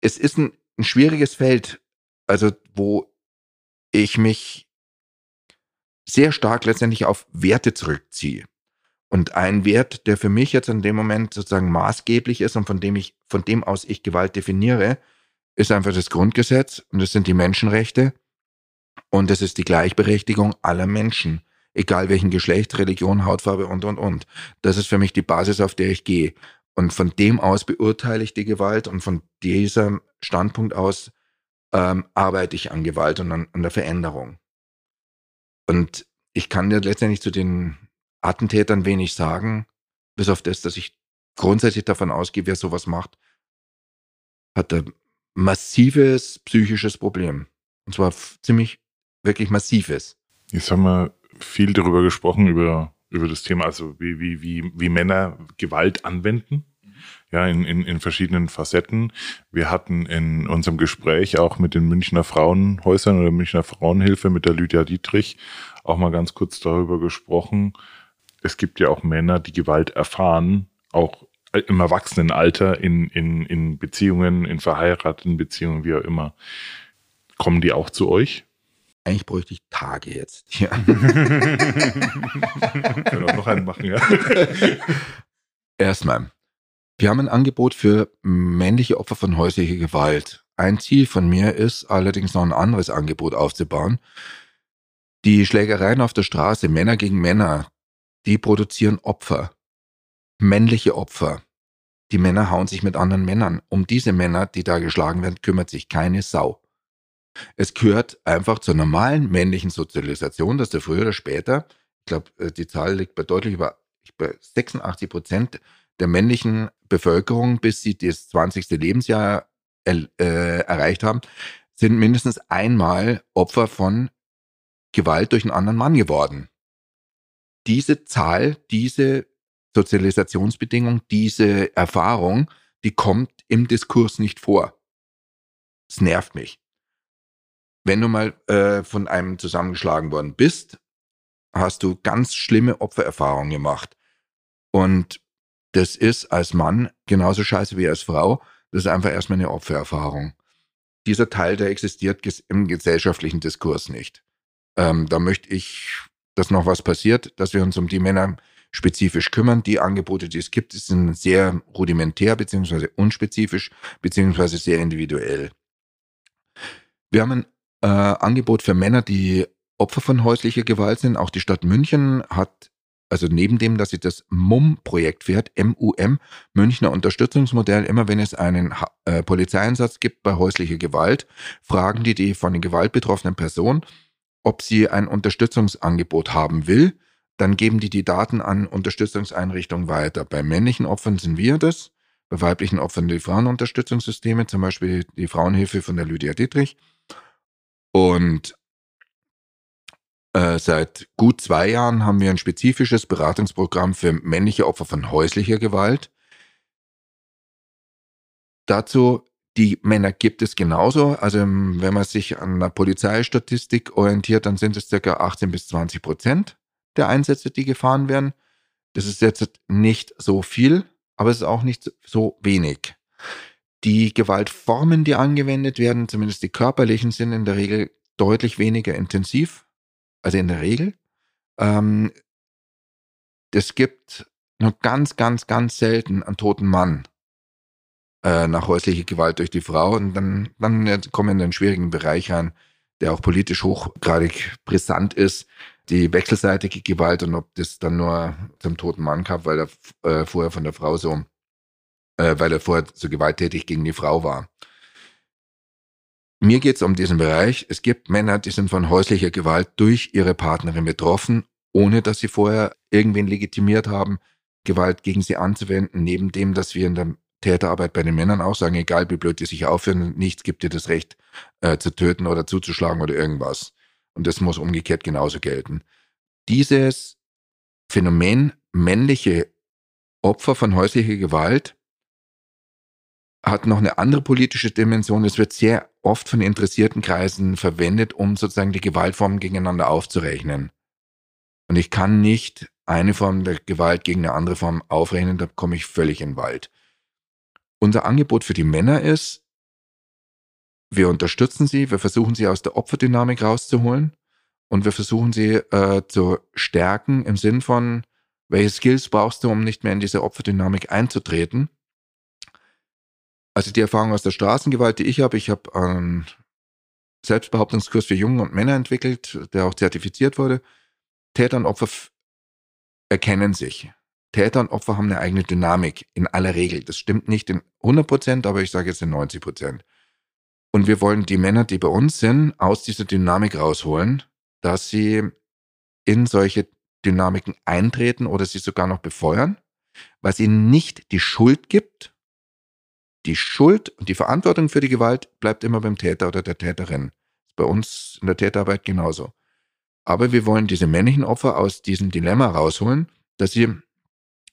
es ist ein ein schwieriges Feld, also wo ich mich sehr stark letztendlich auf Werte zurückziehe. Und ein Wert, der für mich jetzt in dem Moment sozusagen maßgeblich ist und von dem ich, von dem aus ich Gewalt definiere, ist einfach das Grundgesetz und das sind die Menschenrechte und das ist die Gleichberechtigung aller Menschen, egal welchen Geschlecht, Religion, Hautfarbe und, und, und. Das ist für mich die Basis, auf der ich gehe. Und von dem aus beurteile ich die Gewalt und von diesem Standpunkt aus ähm, arbeite ich an Gewalt und an, an der Veränderung. Und ich kann dir letztendlich zu den Attentätern wenig sagen, bis auf das, dass ich grundsätzlich davon ausgehe, wer sowas macht, hat ein massives psychisches Problem. Und zwar ziemlich, wirklich massives. Jetzt haben wir viel darüber gesprochen, über über das Thema, also wie, wie, wie, wie Männer Gewalt anwenden. Ja, in, in, in verschiedenen Facetten. Wir hatten in unserem Gespräch auch mit den Münchner Frauenhäusern oder Münchner Frauenhilfe mit der Lydia Dietrich auch mal ganz kurz darüber gesprochen. Es gibt ja auch Männer, die Gewalt erfahren, auch im Erwachsenenalter, in, in, in Beziehungen, in verheirateten Beziehungen, wie auch immer. Kommen die auch zu euch? Eigentlich bräuchte ich Tage jetzt. Ja. Können auch noch einen machen, ja. Erstmal, wir haben ein Angebot für männliche Opfer von häuslicher Gewalt. Ein Ziel von mir ist allerdings noch ein anderes Angebot aufzubauen. Die Schlägereien auf der Straße, Männer gegen Männer, die produzieren Opfer. Männliche Opfer. Die Männer hauen sich mit anderen Männern. Um diese Männer, die da geschlagen werden, kümmert sich keine Sau. Es gehört einfach zur normalen männlichen Sozialisation, dass du früher oder später, ich glaube, äh, die Zahl liegt bei deutlich über bei 86 Prozent der männlichen Bevölkerung, bis sie das 20. Lebensjahr äh, erreicht haben, sind mindestens einmal Opfer von Gewalt durch einen anderen Mann geworden. Diese Zahl, diese Sozialisationsbedingung, diese Erfahrung, die kommt im Diskurs nicht vor. Es nervt mich wenn du mal äh, von einem zusammengeschlagen worden bist, hast du ganz schlimme Opfererfahrungen gemacht. Und das ist als Mann genauso scheiße wie als Frau. Das ist einfach erstmal eine Opfererfahrung. dieser Teil, der existiert im gesellschaftlichen Diskurs nicht. Ähm, da möchte ich, dass noch was passiert, dass wir uns um die Männer spezifisch kümmern. Die Angebote, die es gibt, sind sehr rudimentär beziehungsweise unspezifisch beziehungsweise sehr individuell. Wir haben ein äh, Angebot für Männer, die Opfer von häuslicher Gewalt sind. Auch die Stadt München hat, also neben dem, dass sie das MUM-Projekt fährt, MUM, Münchner Unterstützungsmodell, immer wenn es einen äh, Polizeieinsatz gibt bei häuslicher Gewalt, fragen die die von den gewaltbetroffenen Person, ob sie ein Unterstützungsangebot haben will. Dann geben die die Daten an Unterstützungseinrichtungen weiter. Bei männlichen Opfern sind wir das, bei weiblichen Opfern die Frauenunterstützungssysteme, zum Beispiel die Frauenhilfe von der Lydia Dietrich. Und äh, seit gut zwei Jahren haben wir ein spezifisches Beratungsprogramm für männliche Opfer von häuslicher Gewalt. Dazu, die Männer gibt es genauso. Also wenn man sich an einer Polizeistatistik orientiert, dann sind es circa 18 bis 20 Prozent der Einsätze, die gefahren werden. Das ist jetzt nicht so viel, aber es ist auch nicht so wenig. Die Gewaltformen, die angewendet werden, zumindest die körperlichen, sind in der Regel deutlich weniger intensiv. Also in der Regel. Ähm, es gibt nur ganz, ganz, ganz selten einen toten Mann äh, nach häuslicher Gewalt durch die Frau. Und dann, dann kommen wir in einen schwierigen Bereich an, der auch politisch hochgradig brisant ist. Die wechselseitige Gewalt und ob das dann nur zum toten Mann gab, weil er äh, vorher von der Frau so äh, weil er vorher so gewalttätig gegen die Frau war. Mir geht es um diesen Bereich. Es gibt Männer, die sind von häuslicher Gewalt durch ihre Partnerin betroffen, ohne dass sie vorher irgendwen legitimiert haben, Gewalt gegen sie anzuwenden, neben dem, dass wir in der Täterarbeit bei den Männern auch sagen, egal wie blöd die sich aufführen, nichts gibt dir das Recht äh, zu töten oder zuzuschlagen oder irgendwas. Und das muss umgekehrt genauso gelten. Dieses Phänomen männliche Opfer von häuslicher Gewalt hat noch eine andere politische Dimension. Es wird sehr oft von interessierten Kreisen verwendet, um sozusagen die Gewaltformen gegeneinander aufzurechnen. Und ich kann nicht eine Form der Gewalt gegen eine andere Form aufrechnen, da komme ich völlig in den Wald. Unser Angebot für die Männer ist, wir unterstützen sie, wir versuchen sie aus der Opferdynamik rauszuholen und wir versuchen sie äh, zu stärken im Sinn von, welche Skills brauchst du, um nicht mehr in diese Opferdynamik einzutreten also die Erfahrung aus der Straßengewalt, die ich habe, ich habe einen Selbstbehauptungskurs für Jungen und Männer entwickelt, der auch zertifiziert wurde. Täter und Opfer erkennen sich. Täter und Opfer haben eine eigene Dynamik in aller Regel. Das stimmt nicht in 100 Prozent, aber ich sage jetzt in 90 Prozent. Und wir wollen die Männer, die bei uns sind, aus dieser Dynamik rausholen, dass sie in solche Dynamiken eintreten oder sie sogar noch befeuern, was ihnen nicht die Schuld gibt, die Schuld und die Verantwortung für die Gewalt bleibt immer beim Täter oder der Täterin. Bei uns in der Täterarbeit genauso. Aber wir wollen diese männlichen Opfer aus diesem Dilemma rausholen, dass sie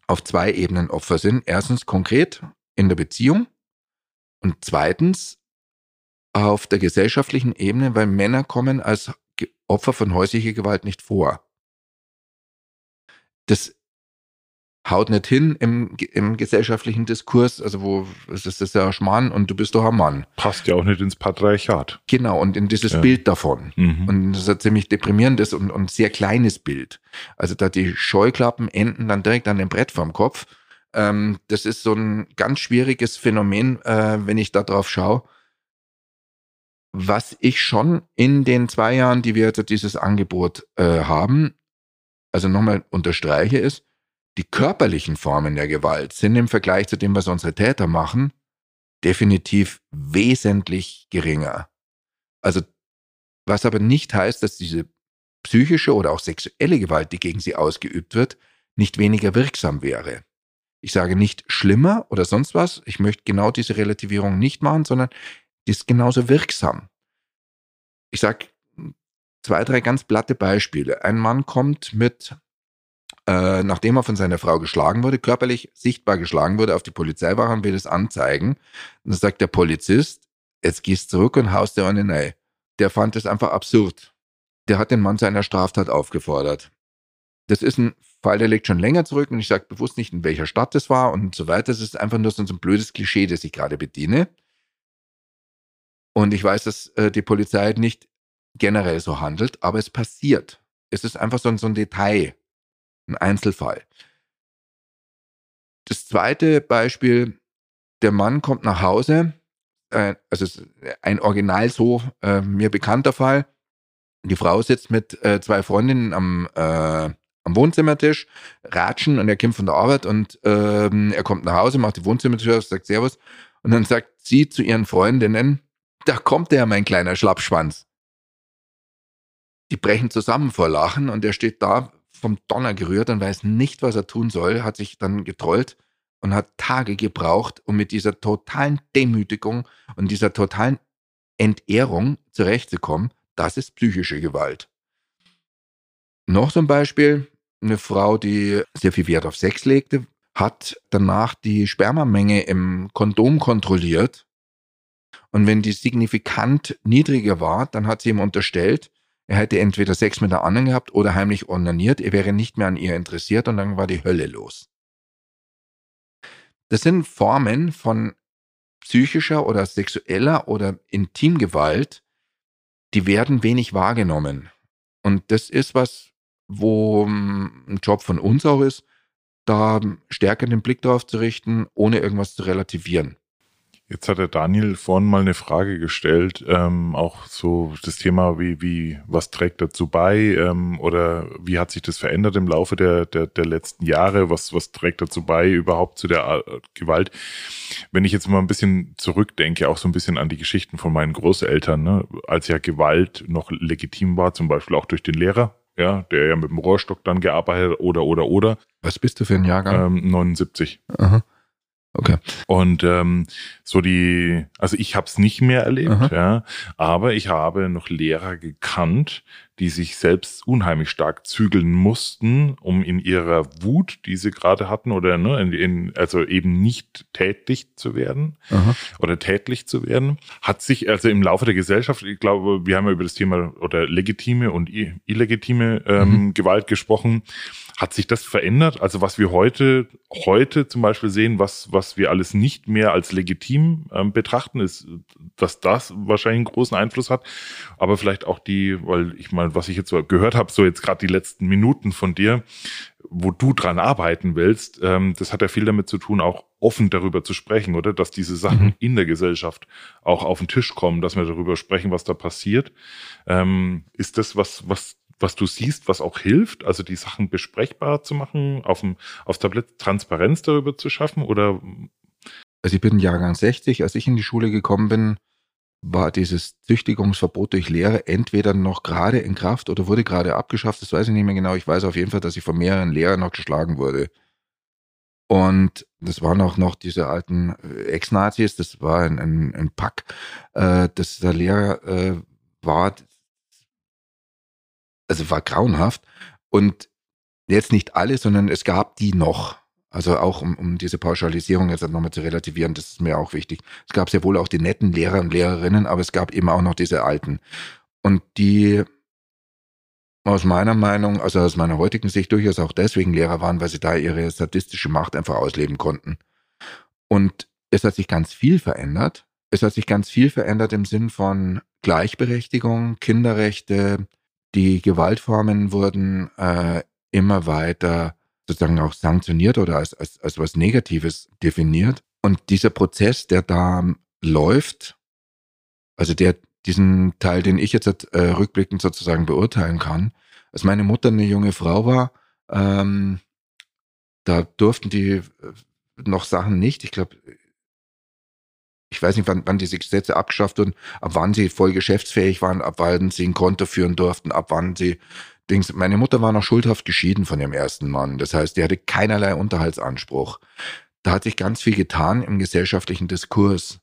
auf zwei Ebenen Opfer sind. Erstens konkret in der Beziehung und zweitens auf der gesellschaftlichen Ebene, weil Männer kommen als Opfer von häuslicher Gewalt nicht vor. Das haut nicht hin im, im gesellschaftlichen Diskurs, also wo es ist das ja Schmarrn und du bist doch ein Mann. Passt ja auch nicht ins Patriarchat. Genau, und in dieses ja. Bild davon. Mhm. Und das ist ein ziemlich deprimierendes und, und sehr kleines Bild. Also da die Scheuklappen enden dann direkt an dem Brett vorm Kopf. Ähm, das ist so ein ganz schwieriges Phänomen, äh, wenn ich da drauf schaue. Was ich schon in den zwei Jahren, die wir jetzt dieses Angebot äh, haben, also nochmal unterstreiche, ist, die körperlichen Formen der Gewalt sind im Vergleich zu dem, was unsere Täter machen, definitiv wesentlich geringer. Also, was aber nicht heißt, dass diese psychische oder auch sexuelle Gewalt, die gegen sie ausgeübt wird, nicht weniger wirksam wäre. Ich sage nicht schlimmer oder sonst was. Ich möchte genau diese Relativierung nicht machen, sondern die ist genauso wirksam. Ich sage zwei, drei ganz platte Beispiele. Ein Mann kommt mit äh, nachdem er von seiner Frau geschlagen wurde, körperlich sichtbar geschlagen wurde, auf die Polizeiwache und will es anzeigen. Und dann sagt der Polizist, jetzt gehst zurück und haust dir eine Nei. Der fand es einfach absurd. Der hat den Mann zu einer Straftat aufgefordert. Das ist ein Fall, der liegt schon länger zurück und ich sage bewusst nicht, in welcher Stadt das war und so weiter. Das ist einfach nur so ein blödes Klischee, das ich gerade bediene. Und ich weiß, dass äh, die Polizei nicht generell so handelt, aber es passiert. Es ist einfach so ein, so ein Detail, ein Einzelfall. Das zweite Beispiel, der Mann kommt nach Hause, äh, also ein original so äh, mir bekannter Fall. Die Frau sitzt mit äh, zwei Freundinnen am, äh, am Wohnzimmertisch, ratschen und er kommt von der Arbeit und ähm, er kommt nach Hause, macht die Wohnzimmertür auf, sagt Servus und dann sagt sie zu ihren Freundinnen, da kommt der, mein kleiner Schlappschwanz. Die brechen zusammen vor Lachen und er steht da vom Donner gerührt und weiß nicht, was er tun soll, hat sich dann getrollt und hat Tage gebraucht, um mit dieser totalen Demütigung und dieser totalen Entehrung zurechtzukommen. Das ist psychische Gewalt. Noch ein Beispiel, eine Frau, die sehr viel Wert auf Sex legte, hat danach die Spermamenge im Kondom kontrolliert. Und wenn die signifikant niedriger war, dann hat sie ihm unterstellt, er hätte entweder Sex mit der anderen gehabt oder heimlich onaniert, er wäre nicht mehr an ihr interessiert und dann war die Hölle los. Das sind Formen von psychischer oder sexueller oder Intimgewalt, die werden wenig wahrgenommen. Und das ist was, wo hm, ein Job von uns auch ist, da stärker den Blick darauf zu richten, ohne irgendwas zu relativieren. Jetzt hat der Daniel vorhin mal eine Frage gestellt, ähm, auch so das Thema, wie, wie, was trägt dazu bei ähm, oder wie hat sich das verändert im Laufe der, der, der letzten Jahre, was, was trägt dazu bei überhaupt zu der äh, Gewalt. Wenn ich jetzt mal ein bisschen zurückdenke, auch so ein bisschen an die Geschichten von meinen Großeltern, ne, als ja Gewalt noch legitim war, zum Beispiel auch durch den Lehrer, ja, der ja mit dem Rohrstock dann gearbeitet hat, oder, oder, oder. Was bist du für ein Jahrgang? Ähm, 79. Aha. Okay. Und ähm, so die, also ich habe es nicht mehr erlebt, Aha. ja, aber ich habe noch Lehrer gekannt, die sich selbst unheimlich stark zügeln mussten, um in ihrer Wut, die sie gerade hatten, oder ne, in, in, also eben nicht tätlich zu werden Aha. oder tätlich zu werden, hat sich also im Laufe der Gesellschaft, ich glaube, wir haben ja über das Thema oder legitime und illegitime ähm, mhm. Gewalt gesprochen, hat sich das verändert? Also was wir heute, heute zum Beispiel sehen, was, was wir alles nicht mehr als legitim ähm, betrachten, ist, dass das wahrscheinlich einen großen Einfluss hat. Aber vielleicht auch die, weil ich mal, was ich jetzt so gehört habe, so jetzt gerade die letzten Minuten von dir, wo du dran arbeiten willst, ähm, das hat ja viel damit zu tun, auch offen darüber zu sprechen, oder? Dass diese Sachen mhm. in der Gesellschaft auch auf den Tisch kommen, dass wir darüber sprechen, was da passiert. Ähm, ist das was, was was du siehst, was auch hilft, also die Sachen besprechbar zu machen, auf dem aufs Tablett Transparenz darüber zu schaffen oder? Also ich bin Jahrgang 60, als ich in die Schule gekommen bin, war dieses Züchtigungsverbot durch Lehre entweder noch gerade in Kraft oder wurde gerade abgeschafft, das weiß ich nicht mehr genau. Ich weiß auf jeden Fall, dass ich von mehreren Lehrern noch geschlagen wurde. Und das waren auch noch diese alten äh, Ex-Nazis, das war ein, ein, ein Pack, äh, dass der Lehrer äh, war, also war grauenhaft. Und jetzt nicht alle, sondern es gab die noch. Also auch um, um diese Pauschalisierung jetzt nochmal zu relativieren, das ist mir auch wichtig. Es gab sehr wohl auch die netten Lehrer und Lehrerinnen, aber es gab eben auch noch diese alten. Und die aus meiner Meinung, also aus meiner heutigen Sicht durchaus auch deswegen Lehrer waren, weil sie da ihre sadistische Macht einfach ausleben konnten. Und es hat sich ganz viel verändert. Es hat sich ganz viel verändert im Sinn von Gleichberechtigung, Kinderrechte, die Gewaltformen wurden äh, immer weiter sozusagen auch sanktioniert oder als, als, als was Negatives definiert. Und dieser Prozess, der da läuft, also der, diesen Teil, den ich jetzt äh, rückblickend sozusagen beurteilen kann, als meine Mutter eine junge Frau war, ähm, da durften die äh, noch Sachen nicht. Ich glaube, ich weiß nicht, wann, wann diese Gesetze abgeschafft wurden, ab wann sie voll geschäftsfähig waren, ab wann sie ein Konto führen durften, ab wann sie Dings. Meine Mutter war noch schuldhaft geschieden von dem ersten Mann. Das heißt, die hatte keinerlei Unterhaltsanspruch. Da hat sich ganz viel getan im gesellschaftlichen Diskurs.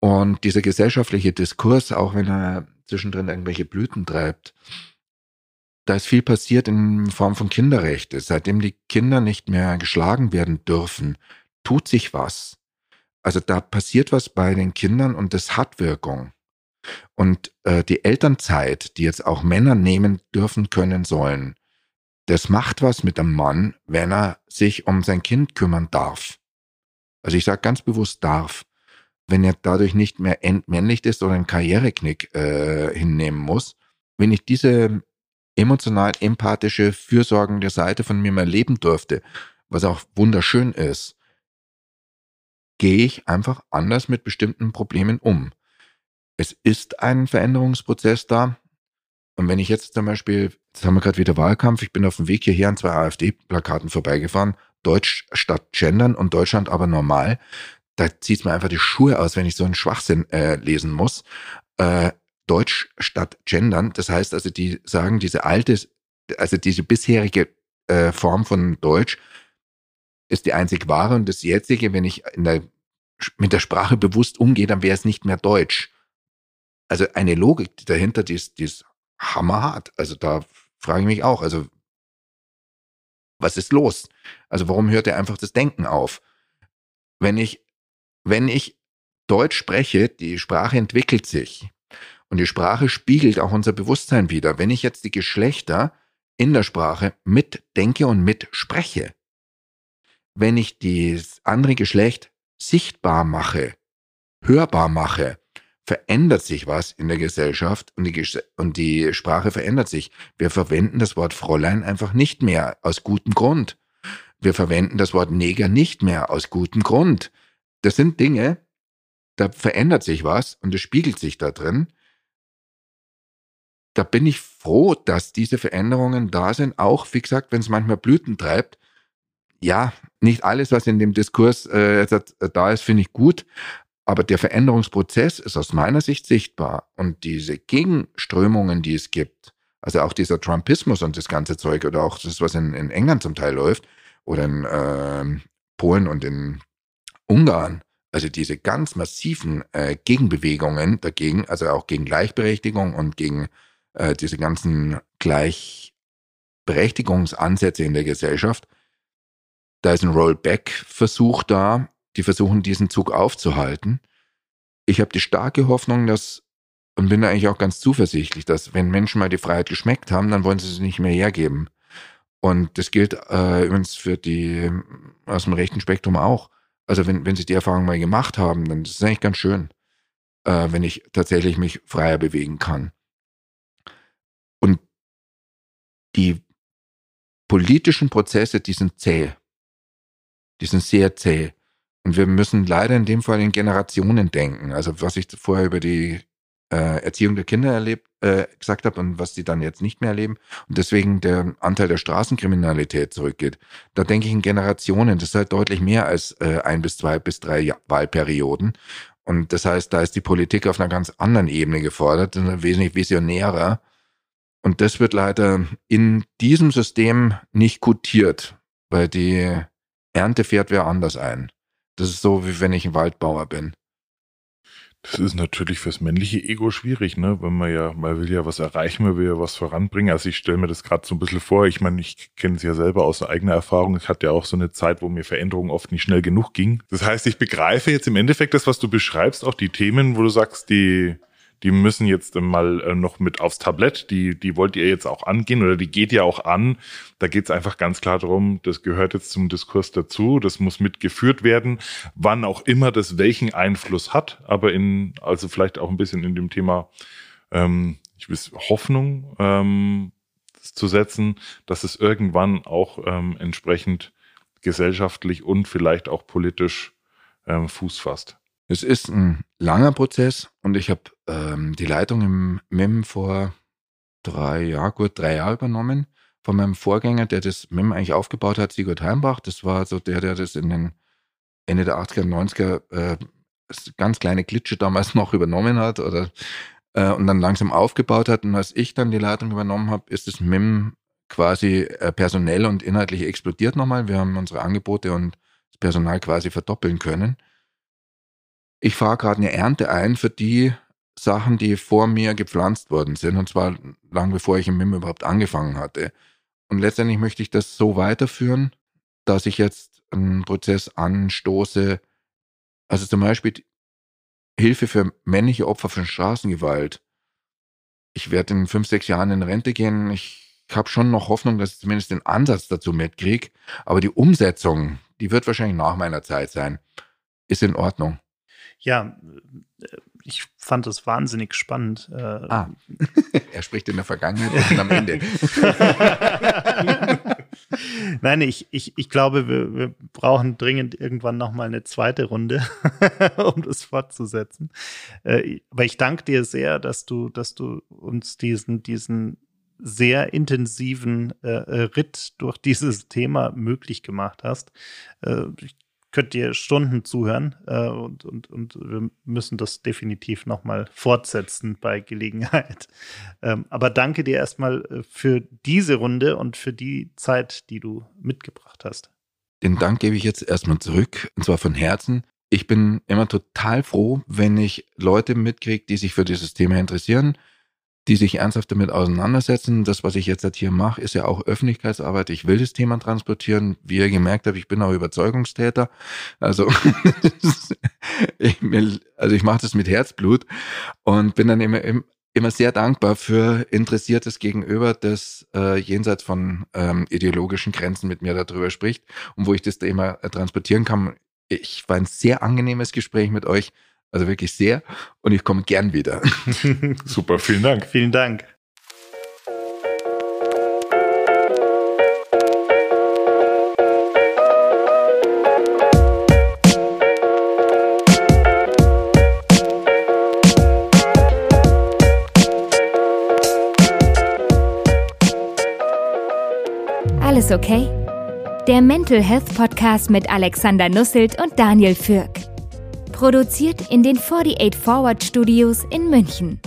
Und dieser gesellschaftliche Diskurs, auch wenn er zwischendrin irgendwelche Blüten treibt, da ist viel passiert in Form von Kinderrechte. Seitdem die Kinder nicht mehr geschlagen werden dürfen, tut sich was. Also da passiert was bei den Kindern und das hat Wirkung. Und äh, die Elternzeit, die jetzt auch Männer nehmen dürfen, können, sollen, das macht was mit dem Mann, wenn er sich um sein Kind kümmern darf. Also ich sage ganz bewusst darf, wenn er dadurch nicht mehr entmännlicht ist oder einen Karriereknick äh, hinnehmen muss, wenn ich diese emotional empathische, fürsorgende Seite von mir mal leben durfte, was auch wunderschön ist, gehe ich einfach anders mit bestimmten Problemen um. Es ist ein Veränderungsprozess da. Und wenn ich jetzt zum Beispiel, jetzt haben wir gerade wieder Wahlkampf, ich bin auf dem Weg hierher an zwei AfD-Plakaten vorbeigefahren, Deutsch statt Gendern und Deutschland aber normal. Da zieht es mir einfach die Schuhe aus, wenn ich so einen Schwachsinn äh, lesen muss. Äh, Deutsch statt Gendern, das heißt also, die sagen, diese alte, also diese bisherige äh, Form von Deutsch ist die einzig wahre und das jetzige, wenn ich der, mit der Sprache bewusst umgehe, dann wäre es nicht mehr Deutsch. Also eine Logik dahinter, die ist, die ist hammerhart. Also da frage ich mich auch, also was ist los? Also warum hört er einfach das Denken auf? Wenn ich, wenn ich Deutsch spreche, die Sprache entwickelt sich und die Sprache spiegelt auch unser Bewusstsein wieder. Wenn ich jetzt die Geschlechter in der Sprache mitdenke und mitspreche, wenn ich das andere Geschlecht sichtbar mache, hörbar mache, verändert sich was in der Gesellschaft und die, und die Sprache verändert sich. Wir verwenden das Wort Fräulein einfach nicht mehr aus gutem Grund. Wir verwenden das Wort Neger nicht mehr aus gutem Grund. Das sind Dinge, da verändert sich was und es spiegelt sich da drin. Da bin ich froh, dass diese Veränderungen da sind, auch wie gesagt, wenn es manchmal Blüten treibt. Ja, nicht alles, was in dem Diskurs äh, da ist, finde ich gut, aber der Veränderungsprozess ist aus meiner Sicht sichtbar. Und diese Gegenströmungen, die es gibt, also auch dieser Trumpismus und das ganze Zeug oder auch das, was in, in England zum Teil läuft oder in äh, Polen und in Ungarn, also diese ganz massiven äh, Gegenbewegungen dagegen, also auch gegen Gleichberechtigung und gegen äh, diese ganzen Gleichberechtigungsansätze in der Gesellschaft, da ist ein Rollback-Versuch da, die versuchen, diesen Zug aufzuhalten. Ich habe die starke Hoffnung, dass, und bin eigentlich auch ganz zuversichtlich, dass wenn Menschen mal die Freiheit geschmeckt haben, dann wollen sie sie nicht mehr hergeben. Und das gilt äh, übrigens für die aus dem rechten Spektrum auch. Also wenn, wenn sie die Erfahrung mal gemacht haben, dann ist es eigentlich ganz schön, äh, wenn ich tatsächlich mich freier bewegen kann. Und die politischen Prozesse, die sind zäh. Die sind sehr zäh. Und wir müssen leider in dem Fall in Generationen denken. Also was ich vorher über die äh, Erziehung der Kinder erlebt, äh, gesagt habe und was sie dann jetzt nicht mehr erleben und deswegen der Anteil der Straßenkriminalität zurückgeht. Da denke ich in Generationen. Das ist halt deutlich mehr als äh, ein bis zwei bis drei Wahlperioden. Und das heißt, da ist die Politik auf einer ganz anderen Ebene gefordert, wesentlich visionärer. Und das wird leider in diesem System nicht gutiert, weil die Ernte fährt wer anders ein. Das ist so, wie wenn ich ein Waldbauer bin. Das ist natürlich fürs männliche Ego schwierig, ne? Wenn man ja, man will ja was erreichen, man will ja was voranbringen. Also ich stelle mir das gerade so ein bisschen vor. Ich meine, ich kenne es ja selber aus eigener Erfahrung. Ich hatte ja auch so eine Zeit, wo mir Veränderung oft nicht schnell genug ging. Das heißt, ich begreife jetzt im Endeffekt das, was du beschreibst, auch die Themen, wo du sagst, die die müssen jetzt mal äh, noch mit aufs Tablett, die, die wollt ihr jetzt auch angehen oder die geht ja auch an. Da geht es einfach ganz klar darum, das gehört jetzt zum Diskurs dazu, das muss mitgeführt werden, wann auch immer das welchen Einfluss hat, aber in, also vielleicht auch ein bisschen in dem Thema, ähm, ich weiß, Hoffnung ähm, zu setzen, dass es irgendwann auch ähm, entsprechend gesellschaftlich und vielleicht auch politisch ähm, Fuß fasst. Es ist ein langer Prozess und ich habe ähm, die Leitung im MIM vor drei Jahren, gut drei Jahre übernommen von meinem Vorgänger, der das MIM eigentlich aufgebaut hat, Sigurd Heimbach. Das war so der, der das in den Ende der 80er, 90er äh, ganz kleine Glitsche damals noch übernommen hat oder äh, und dann langsam aufgebaut hat. Und als ich dann die Leitung übernommen habe, ist das MIM quasi äh, personell und inhaltlich explodiert nochmal. Wir haben unsere Angebote und das Personal quasi verdoppeln können ich fahre gerade eine Ernte ein für die Sachen, die vor mir gepflanzt worden sind, und zwar lang bevor ich im MIM überhaupt angefangen hatte. Und letztendlich möchte ich das so weiterführen, dass ich jetzt einen Prozess anstoße, also zum Beispiel Hilfe für männliche Opfer von Straßengewalt. Ich werde in fünf, sechs Jahren in Rente gehen. Ich habe schon noch Hoffnung, dass ich zumindest den Ansatz dazu mitkriege. Aber die Umsetzung, die wird wahrscheinlich nach meiner Zeit sein, ist in Ordnung. Ja, äh, ich fand das wahnsinnig spannend. Äh, ah, er spricht in der Vergangenheit und am Ende. Nein, ich, ich, ich glaube, wir, wir brauchen dringend irgendwann nochmal eine zweite Runde, um das fortzusetzen. Äh, aber ich danke dir sehr, dass du, dass du uns diesen, diesen sehr intensiven äh, Ritt durch dieses Thema möglich gemacht hast. Äh, ich könnt ihr Stunden zuhören äh, und, und, und wir müssen das definitiv nochmal fortsetzen bei Gelegenheit. Ähm, aber danke dir erstmal äh, für diese Runde und für die Zeit, die du mitgebracht hast. Den Dank gebe ich jetzt erstmal zurück, und zwar von Herzen. Ich bin immer total froh, wenn ich Leute mitkriege, die sich für dieses Thema interessieren, die sich ernsthaft damit auseinandersetzen. Das, was ich jetzt hier mache, ist ja auch Öffentlichkeitsarbeit. Ich will das Thema transportieren. Wie ihr gemerkt habt, ich bin auch Überzeugungstäter. Also ich also ich mache das mit Herzblut und bin dann immer, immer sehr dankbar für interessiertes Gegenüber, das äh, jenseits von ähm, ideologischen Grenzen mit mir darüber spricht und wo ich das Thema äh, transportieren kann. Ich war ein sehr angenehmes Gespräch mit euch. Also wirklich sehr. Und ich komme gern wieder. Super, vielen Dank. Vielen Dank. Alles okay? Der Mental Health Podcast mit Alexander Nusselt und Daniel Fürk. Produziert in den 48 Forward Studios in München.